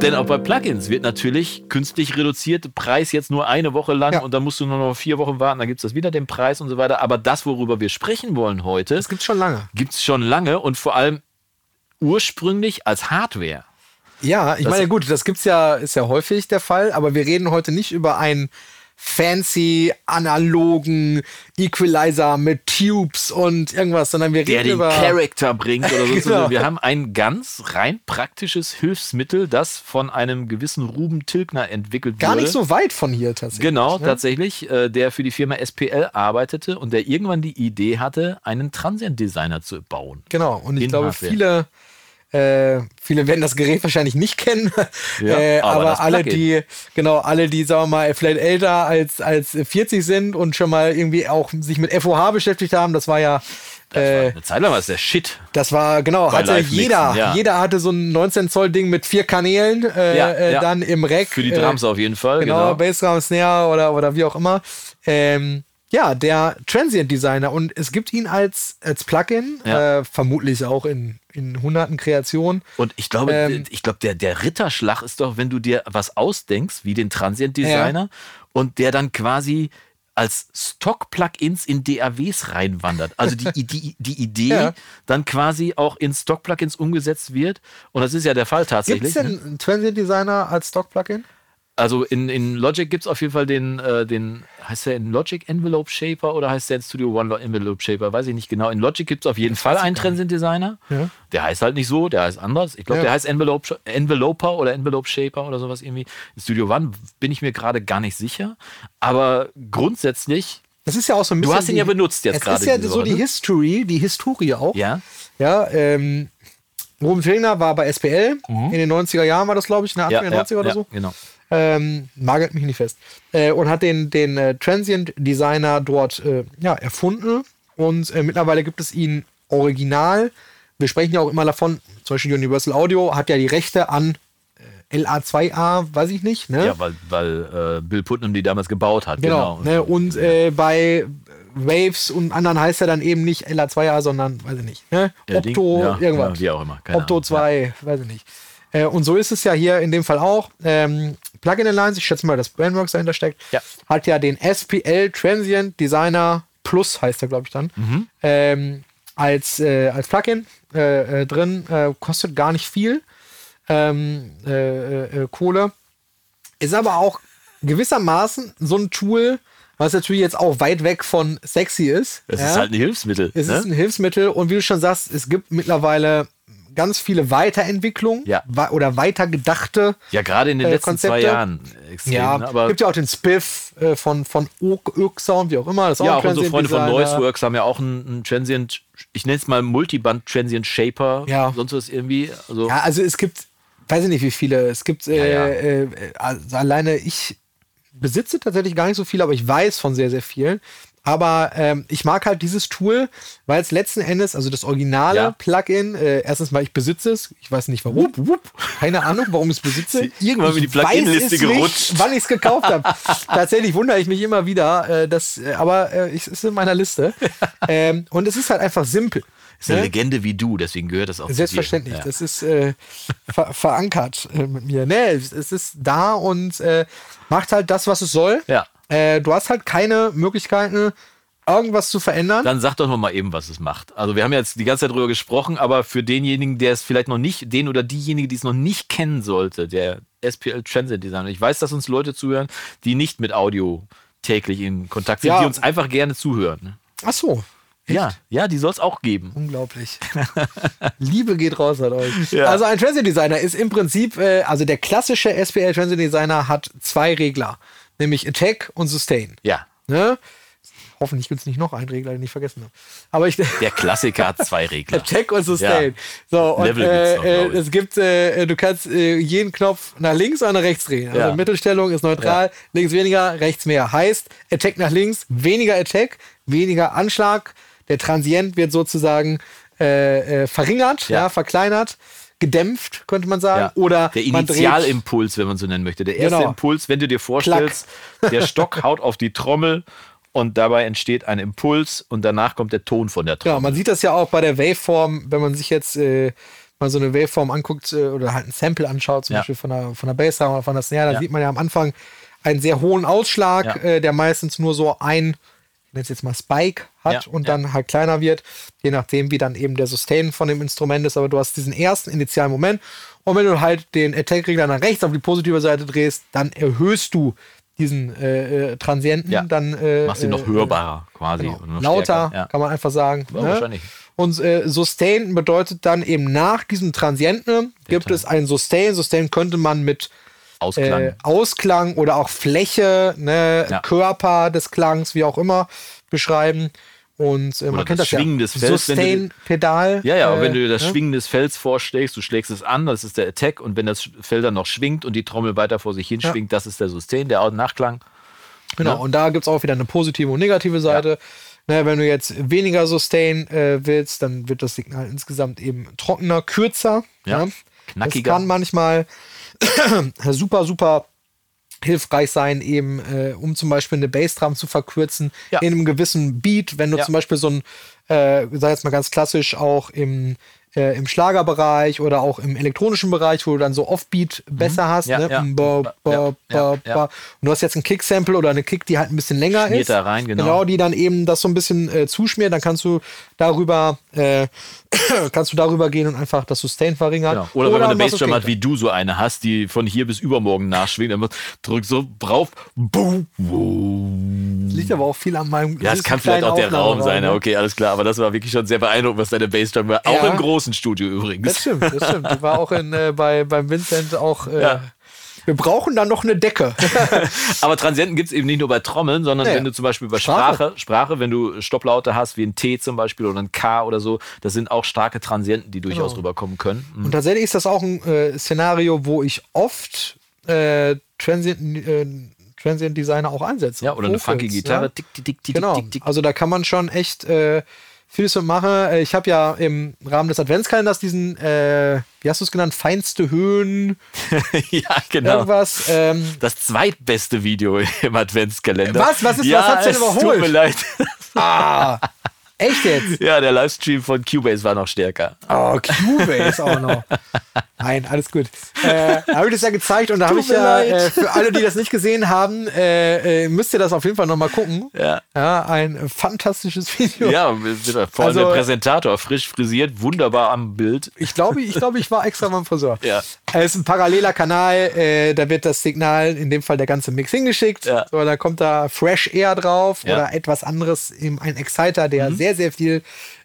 Denn auch bei Plugins wird natürlich künstlich reduziert, Preis jetzt nur eine Woche lang Ja. und dann musst du nur noch vier Wochen warten, dann gibt es das wieder den Preis und so weiter. Aber das, worüber wir sprechen wollen heute, Das gibt's schon lange. gibt es schon lange und vor allem ursprünglich als Hardware. Ja, ich Das- meine, gut, das gibt's ja, ist ja häufig der Fall, aber wir reden heute nicht über einen fancy, analogen Equalizer mit Tubes und irgendwas, sondern wir Der reden den über. Charakter bringt oder so. *laughs* Genau. Wir haben ein ganz rein praktisches Hilfsmittel, das von einem gewissen Ruben Tilgner entwickelt Gar wurde. nicht so weit von hier tatsächlich. Genau, ne? tatsächlich, äh, der für die Firma SPL arbeitete und der irgendwann die Idee hatte, einen Transient-Designer zu bauen. Genau, und ich glaube, Hardware. viele, äh, viele werden das Gerät wahrscheinlich nicht kennen, Ja, *laughs* äh, aber aber alle, die, genau, alle, die, sagen wir mal, vielleicht älter als, als 40 sind und schon mal irgendwie auch sich mit FOH beschäftigt haben, das war ja, Das war, äh, eine Zeit lang war es der Shit. das war, genau, Bei hatte jeder, ja. jeder hatte so ein 19 Zoll Ding mit vier Kanälen, äh, Ja, äh, ja. dann im Rack. Für die Drums auf jeden Fall. Genau, Genau. Bassdrum, Snare oder, oder wie auch immer. Ähm, ja, der Transient Designer und es gibt ihn als, als Plugin, Ja. äh, vermutlich auch in, in hunderten Kreationen. Und ich glaube, Ähm, ich glaube, der, der Ritterschlag ist doch, wenn du dir was ausdenkst, wie den Transient Designer, und der dann quasi als Stock-Plugins in DAWs reinwandert. Also die, die, die Idee Ja. dann quasi auch in Stock-Plugins umgesetzt wird. Und das ist ja der Fall Gibt es tatsächlich. denn ne? einen Transient Designer als Stock-Plugin? Also in, in Logic gibt es auf jeden Fall den, äh, den, heißt der in Logic Envelope Shaper oder heißt der in Studio One Envelope Shaper? Weiß ich nicht genau. In Logic gibt es auf jeden Fall einen Transient Designer. Ja. Der heißt halt nicht so, der heißt anders. Ich glaube, Ja. der heißt Envelope, Enveloper oder Envelope Shaper oder sowas irgendwie. In Studio One bin ich mir gerade gar nicht sicher. Aber grundsätzlich, Das ist ja auch so ein Du bisschen. hast ihn ja benutzt jetzt gerade ist ja so Woche, die ne? History, die Historie auch. ja, Ja, ähm, Ruben Filner war bei SPL. In den 90er Jahren war das, glaube ich, in der Mhm. ja, Anfang der ja, 90er oder so. genau. Ähm, nagelt mich nicht fest, äh, und hat den, den äh, Transient Designer dort äh, ja, erfunden. Und äh, mittlerweile gibt es ihn original. Wir sprechen ja auch immer davon, zum Beispiel Universal Audio hat ja die Rechte an äh, LA2A, weiß ich nicht. Ne? Ja, weil, weil äh, Bill Putnam die damals gebaut hat. genau. Genau. Ne? Und äh, bei Waves und anderen heißt er dann eben nicht LA2A, sondern, weiß ich nicht, ne? Ja, Ding- Opto, ja, irgendwas. ja, wie auch immer, keine Opto Ahnung, 2, weiß ich nicht. Äh, und so ist es ja hier in dem Fall auch. Ähm, Plugin Alliance, ich schätze mal, dass Brandworks dahinter steckt, Ja. hat ja den SPL Transient Designer Plus, heißt er, glaube ich, dann, Mhm. ähm, als, äh, als Plugin äh, äh, drin. Äh, kostet gar nicht viel ähm, äh, äh, Kohle. Ist aber auch gewissermaßen so ein Tool, was natürlich jetzt auch weit weg von sexy ist. Es ja? ist halt ein Hilfsmittel. Es ne? ist ein Hilfsmittel und wie du schon sagst, es gibt mittlerweile ganz viele Weiterentwicklungen Ja. oder weitergedachte. ja, gerade in den äh, letzten zwei Konzepte. Jahren extrem. Ja, ne? aber gibt ja auch den Spiff äh, von, von Sound, wie auch immer. Das Ja, ein auch unsere Freunde von. Noiseworks haben ja auch einen, einen Transient, ich nenne es mal Multiband Transient Shaper, Ja. sonst was irgendwie. Also, Ja, also es gibt, weiß ich nicht wie viele, es gibt äh, Ja, ja. Äh, also alleine ich besitze tatsächlich gar nicht so viele, aber ich weiß von sehr, sehr vielen. Aber ähm, ich mag halt dieses Tool, weil es letzten Endes, also das originale Ja. Plugin, äh, erstens mal, ich besitze es, ich weiß nicht warum, keine Ahnung, warum ich es besitze. Irgendwann die Plugin-Liste gerutscht. Nicht, wann ich es gekauft habe. Tatsächlich wundere ich mich immer wieder, äh, dass, äh, aber äh, es ist in meiner Liste. *laughs* ähm, und es ist halt einfach simpel. ist eine ne? Legende wie du, deswegen gehört das auch Selbstverständlich, zu dir. das ist äh, ver verankert äh, mit mir. Nee, es es ist da und äh, macht halt das, was es soll. Ja. Äh, du hast halt keine Möglichkeiten, irgendwas zu verändern. Dann sag doch noch mal eben, was es macht. Also wir haben jetzt die ganze Zeit drüber gesprochen, aber für denjenigen, der es vielleicht noch nicht, den oder diejenige, die es noch nicht kennen sollte, der SPL Transit Designer. Ich weiß, dass uns Leute zuhören, die nicht mit Audio täglich in Kontakt sind, Ja. die uns einfach gerne zuhören. ne? Ach so. Ja, ja, die soll es auch geben. Unglaublich. *laughs* Liebe geht raus an euch. Ja. Also ein Transit Designer ist im Prinzip, äh, also der klassische SPL Transit Designer hat zwei Regler, nämlich Attack und Sustain. Ja. Ne? hoffentlich gibt es nicht noch einen Regler, den ich vergessen habe. Aber ich. Der Klassiker hat zwei *laughs* Regler. Attack und Sustain. So, und Level gibt's noch, äh, äh, es gibt, äh, du kannst äh, jeden Knopf nach links oder nach rechts drehen. Also Ja. Mittelstellung ist neutral, links weniger, rechts mehr. Heißt, Attack nach links, weniger Attack, weniger Anschlag. Der Transient wird sozusagen äh, äh, verringert, ja. Ja. verkleinert, gedämpft, könnte man sagen. Ja. Oder der Initialimpuls, wenn man so nennen möchte. Der erste Genau. Impuls, wenn du dir vorstellst, der *laughs* Stock haut auf die Trommel und dabei entsteht ein Impuls und danach kommt der Ton von der Genau, Trommel. man sieht das ja auch bei der Waveform, wenn man sich jetzt äh, mal so eine Waveform anguckt äh, oder halt ein Sample anschaut, zum Ja. Beispiel von der, von der Bassdrum oder von der Snare, da Ja. sieht man ja am Anfang einen sehr hohen Ausschlag, Ja. äh, der meistens nur so ein, es jetzt mal Spike hat Ja, und ja. dann halt kleiner wird, je nachdem, wie dann eben der Sustain von dem Instrument ist. Aber du hast diesen ersten initialen Moment und wenn du halt den Attack-Regler nach rechts auf die positive Seite drehst, dann erhöhst du diesen äh, äh, Transienten, Ja. dann äh, Machst ihn noch äh, hörbarer quasi. Genau. noch Lauter, kann man einfach sagen. Ja, ne? wahrscheinlich. Und äh, Sustain bedeutet dann eben nach diesem Transienten gibt es ein Sustain. Sustain könnte man mit Ausklang. äh, Ausklang oder auch Fläche, ne, Ja. Körper des Klangs, wie auch immer, beschreiben. Und äh, man Oder kennt das das Schwingen ja. des Fells, Sustain-Pedal. Ja, ja, aber äh, wenn du dir das ne? Schwingen des Fells vorschlägst, du schlägst es an, das ist der Attack und wenn das Fell dann noch schwingt und die Trommel weiter vor sich hin Ja. schwingt, das ist der Sustain, der Nachklang. Genau, Ne? und da gibt es auch wieder eine positive und negative Seite. Ne, wenn du jetzt weniger Sustain äh, willst, dann wird das Signal insgesamt eben trockener, kürzer. Ja, ne? knackiger. Das kann manchmal *coughs* super, super hilfreich sein, eben äh, um zum Beispiel eine Bassdrum zu verkürzen Ja. in einem gewissen Beat. Wenn du Ja. zum Beispiel so ein, äh, sag jetzt mal ganz klassisch, auch im, äh, im Schlagerbereich oder auch im elektronischen Bereich, wo du dann so Offbeat besser hast. Mhm. Ja, ne? ja. Ba, ba, ba, ja. Und du hast jetzt ein Kick-Sample oder eine Kick, die halt ein bisschen länger Schmiert ist. da rein, genau. Genau, die dann eben das so ein bisschen äh, zuschmiert. Dann kannst du darüber, äh, *coughs* kannst du darüber gehen und einfach das Sustain verringern. Genau. Oder, wenn man eine Bassdrum hat, wie du so eine hast, die von hier bis übermorgen nachschwingt, dann drückt so drauf. Boom, boom. Liegt aber auch viel an meinem Ja, es kann vielleicht auch der Raum sein, ne? okay, alles klar. Aber das war wirklich schon sehr beeindruckend, was deine Bassdrum war. Auch Ja. im großen Studio übrigens. Das stimmt, das stimmt. Die war auch in, äh, bei, beim Vincent auch. Äh, Ja. Wir brauchen dann noch eine Decke. *laughs* Aber Transienten gibt es eben nicht nur bei Trommeln, sondern Ja, ja. wenn du zum Beispiel bei Sprache. Sprache. Sprache, wenn du Stopplaute hast, wie ein T zum Beispiel oder ein K oder so, das sind auch starke Transienten, die durchaus Genau. rüberkommen können. Mhm. Und tatsächlich ist das auch ein äh, Szenario, wo ich oft äh, Transient, äh, Transient Designer auch einsetze. Ja, oder eine Vocals, funky Gitarre. Ja? Tick, tick, tick, Genau. tick, tick. Also da kann man schon echt vieles mit machen. Äh, Ich habe ja im Rahmen des Adventskalenders diesen, äh, wie hast du es genannt, feinste Höhen, *laughs* ja, genau. irgendwas. Ähm, Das zweitbeste Video im Adventskalender. Was? Was ist- ja, was hat's denn überholt? Tut mir leid. ah, *laughs* echt jetzt? *laughs* ja, der Livestream von Cubase war noch stärker. Oh, Cubase auch noch. *laughs* Nein, alles gut. Äh, habe ich das ja gezeigt und da habe ich ja, äh, für alle, die das nicht gesehen haben, äh, äh, müsst ihr das auf jeden Fall nochmal gucken. Ja. Ja, ein fantastisches Video. Ja, vor allem Also- der Präsentator, frisch frisiert, wunderbar am Bild. Ich glaube, ich, glaube, ich war extra beim Friseur. Ja. Es ist ein paralleler Kanal, äh, da wird das Signal, in dem Fall der ganze Mix hingeschickt. Ja. So, da kommt da Fresh Air drauf Ja. Mhm. oder etwas anderes, ein Exciter, der sehr, sehr viel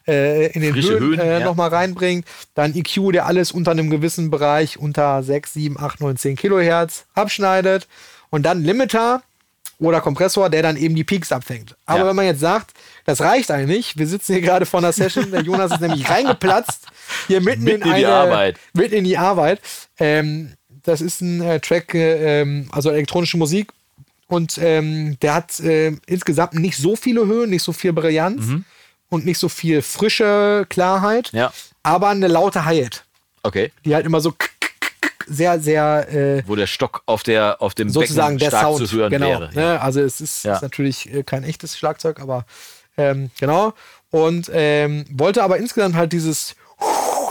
äh, in den Frische Höhen, Höhen, äh, ja. nochmal reinbringt. Dann EQ, der alles unter einem gewissen Bereich, unter 6, 7, 8, 9, 10 Kilohertz abschneidet. Und dann Limiter oder Kompressor, der dann eben die Peaks abfängt. Aber Ja. wenn man jetzt sagt, das reicht eigentlich, wir sitzen hier gerade vor einer Session, der Jonas ist nämlich reingeplatzt, hier mitten, Mitten in in, die eine, Arbeit. Mitten in die Arbeit. Ähm, das ist ein äh, Track, äh, ähm, also elektronische Musik. Und ähm, der hat äh, insgesamt nicht so viele Höhen, nicht so viel Brillanz und nicht so viel frische Klarheit. Ja. aber eine laute Hi-Hat, Okay. die halt immer so sehr, sehr äh, Wo der Stock auf, der, auf dem sozusagen Becken der Sound. zu hören genau. wäre. Ne? Also es ist, Ja. ist natürlich äh, kein echtes Schlagzeug, aber ähm, genau. Und ähm, wollte aber insgesamt halt dieses,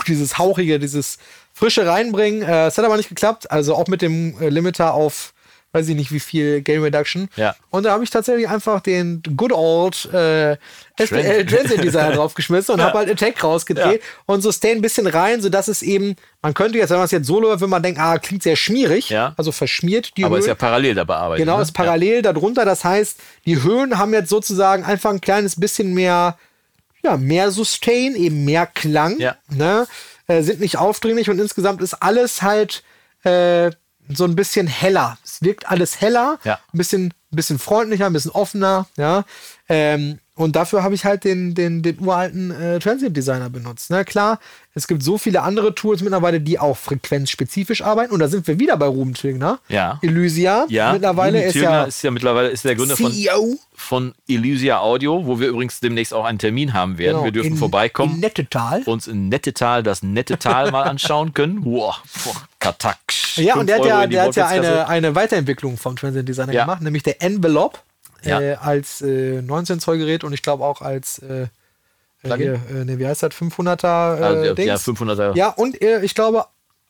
dieses hauchige, dieses frische reinbringen. Äh, Es hat aber nicht geklappt. Also auch mit dem äh, Limiter auf weiß ich nicht wie viel Gain Reduction. Ja. Und da habe ich tatsächlich einfach den Good Old äh, SPL Transient Designer *laughs* draufgeschmissen und Ja. habe halt Attack rausgedreht und Sustain ein bisschen rein, sodass es eben, man könnte jetzt, wenn man es jetzt solo hört, wenn man denkt, ah, klingt sehr schmierig, Ja. also verschmiert die Aber Höhen. ist ja parallel da bearbeitet. Genau, ne? ist parallel darunter. Das heißt, die Höhen haben jetzt sozusagen einfach ein kleines bisschen mehr, ja, mehr Sustain, eben mehr Klang. Ja. Ne? Äh, sind nicht aufdringlich und insgesamt ist alles halt, äh, so ein bisschen heller. Es wirkt alles heller, Ja. ein bisschen, ein bisschen freundlicher, ein bisschen offener, ja. Ähm, und dafür habe ich halt den, den, den uralten äh, Transient Designer benutzt. Na klar, es gibt so viele andere Tools mittlerweile, die auch frequenzspezifisch arbeiten. Und da sind wir wieder bei Ruben Tigner. Ja. Elysia. Ja, Mittlerweile Ruben ist ja, ist ja mittlerweile ist der Gründer von, CEO. von Elysia Audio, wo wir übrigens demnächst auch einen Termin haben werden. Genau, wir dürfen in- vorbeikommen. In Nettetal. uns in Nettetal das nette Tal *laughs* mal anschauen können. Boah, boah Katak. Ja, und der hat Euro ja, der hat ja eine, eine Weiterentwicklung vom Transient Designer Ja. gemacht, nämlich der Envelope Ja. äh, als äh, 19 Zoll Gerät und ich glaube auch als äh, äh, Plugin? hier, äh, nee, wie heißt das 500er äh, Also, ja, Dings. ja, 500er. Ja, und ich glaube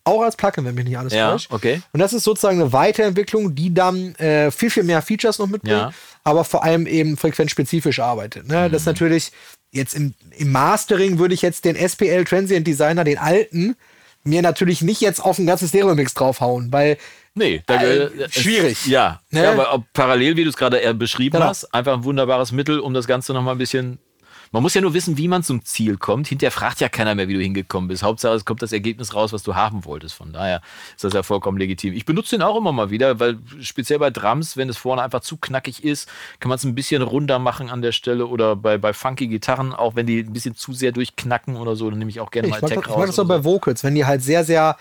auch als Plugin, wenn mich nicht alles Ja, täuscht. okay. Und das ist sozusagen eine Weiterentwicklung, die dann äh, viel, viel mehr Features noch mitbringt, Ja. aber vor allem eben frequenzspezifisch arbeitet. Ne? Mhm. Das ist natürlich jetzt im, im Mastering würde ich jetzt den SPL Transient Designer, den alten, mir natürlich nicht jetzt auf den ganzen Stereo-Mix draufhauen, weil Nee, da, Äh, äh, schwierig. Ja, Ne? ja, aber ob parallel, wie du es gerade beschrieben Genau. hast, einfach ein wunderbares Mittel, um das Ganze nochmal ein bisschen. Man muss ja nur wissen, wie man zum Ziel kommt. Hinterher fragt ja keiner mehr, wie du hingekommen bist. Hauptsache, es kommt das Ergebnis raus, was du haben wolltest. Von daher ist das ja vollkommen legitim. Ich benutze den auch immer mal wieder, weil speziell bei Drums, wenn es vorne einfach zu knackig ist, kann man es ein bisschen runder machen an der Stelle oder bei, bei funky Gitarren, auch wenn die ein bisschen zu sehr durchknacken oder so, dann nehme ich auch gerne Ich mal mag, Tech das, ich mag raus. das auch oder bei Vocals, wenn die halt sehr, sehr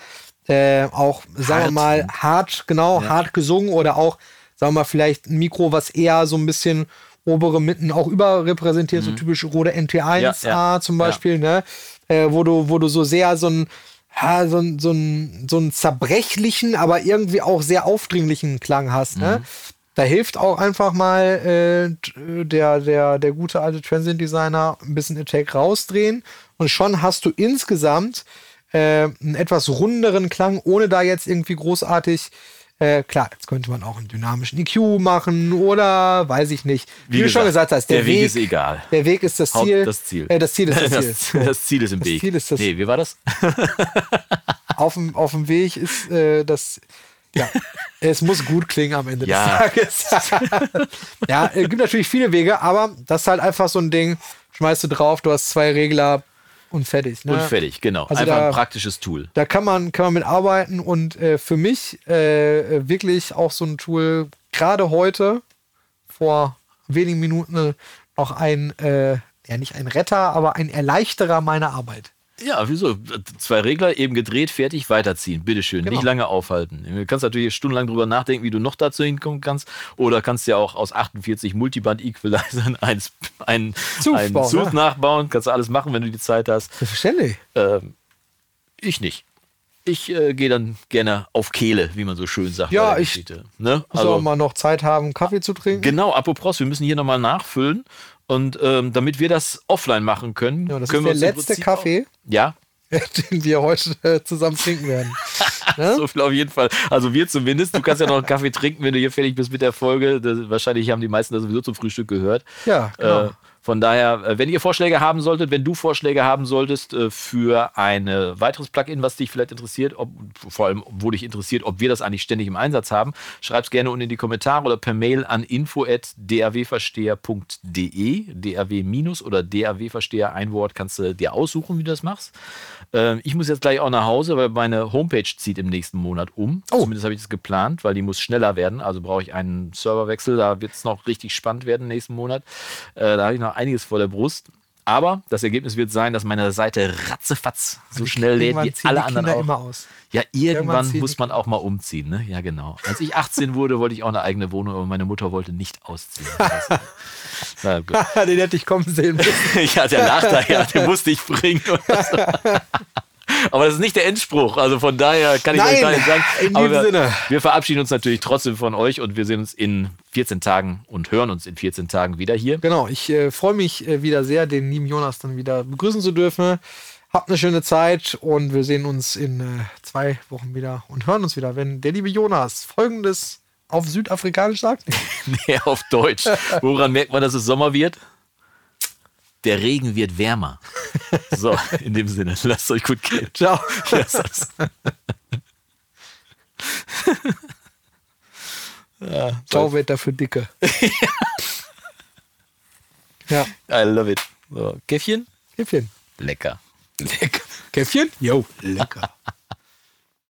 äh, auch, sagen wir Hart mal, sind. hart, genau, hart gesungen oder auch, sagen wir mal, vielleicht ein Mikro, was eher so ein bisschen obere Mitten auch überrepräsentiert, so typisch Rode NT1A Mhm. Ja, ja. zum Beispiel, ne? Äh, wo du, wo du so sehr so ein ja, so, so, ein, so einen zerbrechlichen, aber irgendwie auch sehr aufdringlichen Klang hast. Mhm. Ne? Da hilft auch einfach mal äh, der, der, der gute alte Transient Designer ein bisschen Attack rausdrehen und schon hast du insgesamt äh, einen etwas runderen Klang, ohne da jetzt irgendwie großartig. Äh, klar, jetzt könnte man auch einen dynamischen EQ machen oder weiß ich nicht. Wie, du schon gesagt hast, der, der Weg ist egal. Der Weg ist das Haupt- Ziel. das Ziel. Äh, das Ziel ist das *laughs* Ziel. Das, das Ziel ist im Das Weg. Ziel ist das- nee, wie war das? *laughs* auf dem, auf dem Weg ist äh, das. Ja, *laughs* es muss gut klingen am Ende Ja. des Tages. ja, es gibt natürlich viele Wege, aber das ist halt einfach so ein Ding, schmeißt du drauf, du hast zwei Regler und fertig. Ne? Und fertig, genau. Also Einfach da- ein praktisches Tool. Da kann man, kann man mit arbeiten und äh, für mich äh, wirklich auch so ein Tool, gerade heute, vor wenigen Minuten, noch ein, äh, ja nicht ein Retter, aber ein Erleichterer meiner Arbeit. Ja, wieso? Zwei Regler, eben gedreht, fertig, weiterziehen. Bitteschön, Genau. nicht lange aufhalten. Du kannst natürlich stundenlang drüber nachdenken, wie du noch dazu hinkommen kannst. Oder kannst ja auch aus 48 Multiband-Equalizern *laughs* eins, einen, Zug einen bauen, Zug ne? nachbauen. Kannst du alles machen, wenn du die Zeit hast. Selbstverständlich. Ähm, ich nicht. Ich äh, gehe dann gerne auf Kehle, wie man so schön sagt. Ja, ich- Geschichte. Ne? Muss auch mal noch Zeit haben, Kaffee zu trinken. Genau, apropos, wir müssen hier nochmal nachfüllen. Und ähm, damit wir das offline machen können, Ja, das können ist wir der letzte Kaffee, Auch, ja, *laughs* den wir heute äh, zusammen trinken werden. *laughs* Ne? so viel auf jeden Fall. Also wir zumindest. Du kannst ja noch einen Kaffee trinken, wenn du hier fertig bist mit der Folge. Das, wahrscheinlich haben die meisten das sowieso zum Frühstück gehört. Ja, genau. Äh, von daher, äh, wenn ihr Vorschläge haben solltet, wenn du Vorschläge haben solltest äh, für ein weiteres Plugin, was dich vielleicht interessiert, ob, vor allem wo dich interessiert, ob wir das eigentlich ständig im Einsatz haben, schreib es gerne unten in die Kommentare oder per Mail an info.drwversteher.de. DRW- minus oder DRW-Versteher, ein Wort, kannst du dir aussuchen, wie du das machst. Ähm, ich muss jetzt gleich auch nach Hause, weil meine Homepage zieht im nächsten Monat um. Oh. Zumindest habe ich das geplant, weil die muss schneller werden. Also brauche ich einen Serverwechsel. Da wird es noch richtig spannend werden nächsten Monat. Äh, da habe ich noch einiges vor der Brust. Aber das Ergebnis wird sein, dass meine Seite ratzefatz so schnell lädt wie alle anderen Kinder auch. immer aus. Ja, Irgendwann irgendwann muss man auch mal umziehen, ne? Ja, genau. Als ich 18 wurde, wollte ich auch eine eigene Wohnung, aber meine Mutter wollte nicht ausziehen. Das- *laughs* Na *laughs* den hätte ich kommen sehen müssen. *laughs* ja, der da, ja, den musste ich bringen. Aber das ist nicht der Endspruch. Also von daher kann ich Nein, euch gar nicht sagen. in Aber diesem wir, Sinne. Wir verabschieden uns natürlich trotzdem von euch und wir sehen uns in 14 Tagen und hören uns in 14 Tagen wieder hier. Genau, ich äh, freue mich äh, wieder sehr, den lieben Jonas dann wieder begrüßen zu dürfen. Habt eine schöne Zeit und wir sehen uns in äh, zwei Wochen wieder und hören uns wieder, wenn der liebe Jonas folgendes auf Südafrikanisch sagt. *laughs* Nee, auf Deutsch. Woran merkt man, dass es Sommer wird? Der Regen wird wärmer. So, in dem Sinne, lasst euch gut gehen. Ciao. Lass das. Ciao, Wetter für Dicke. *laughs* ja, I love it. So, Käffchen? Käffchen. Lecker. Lecker. Käffchen? Jo, lecker.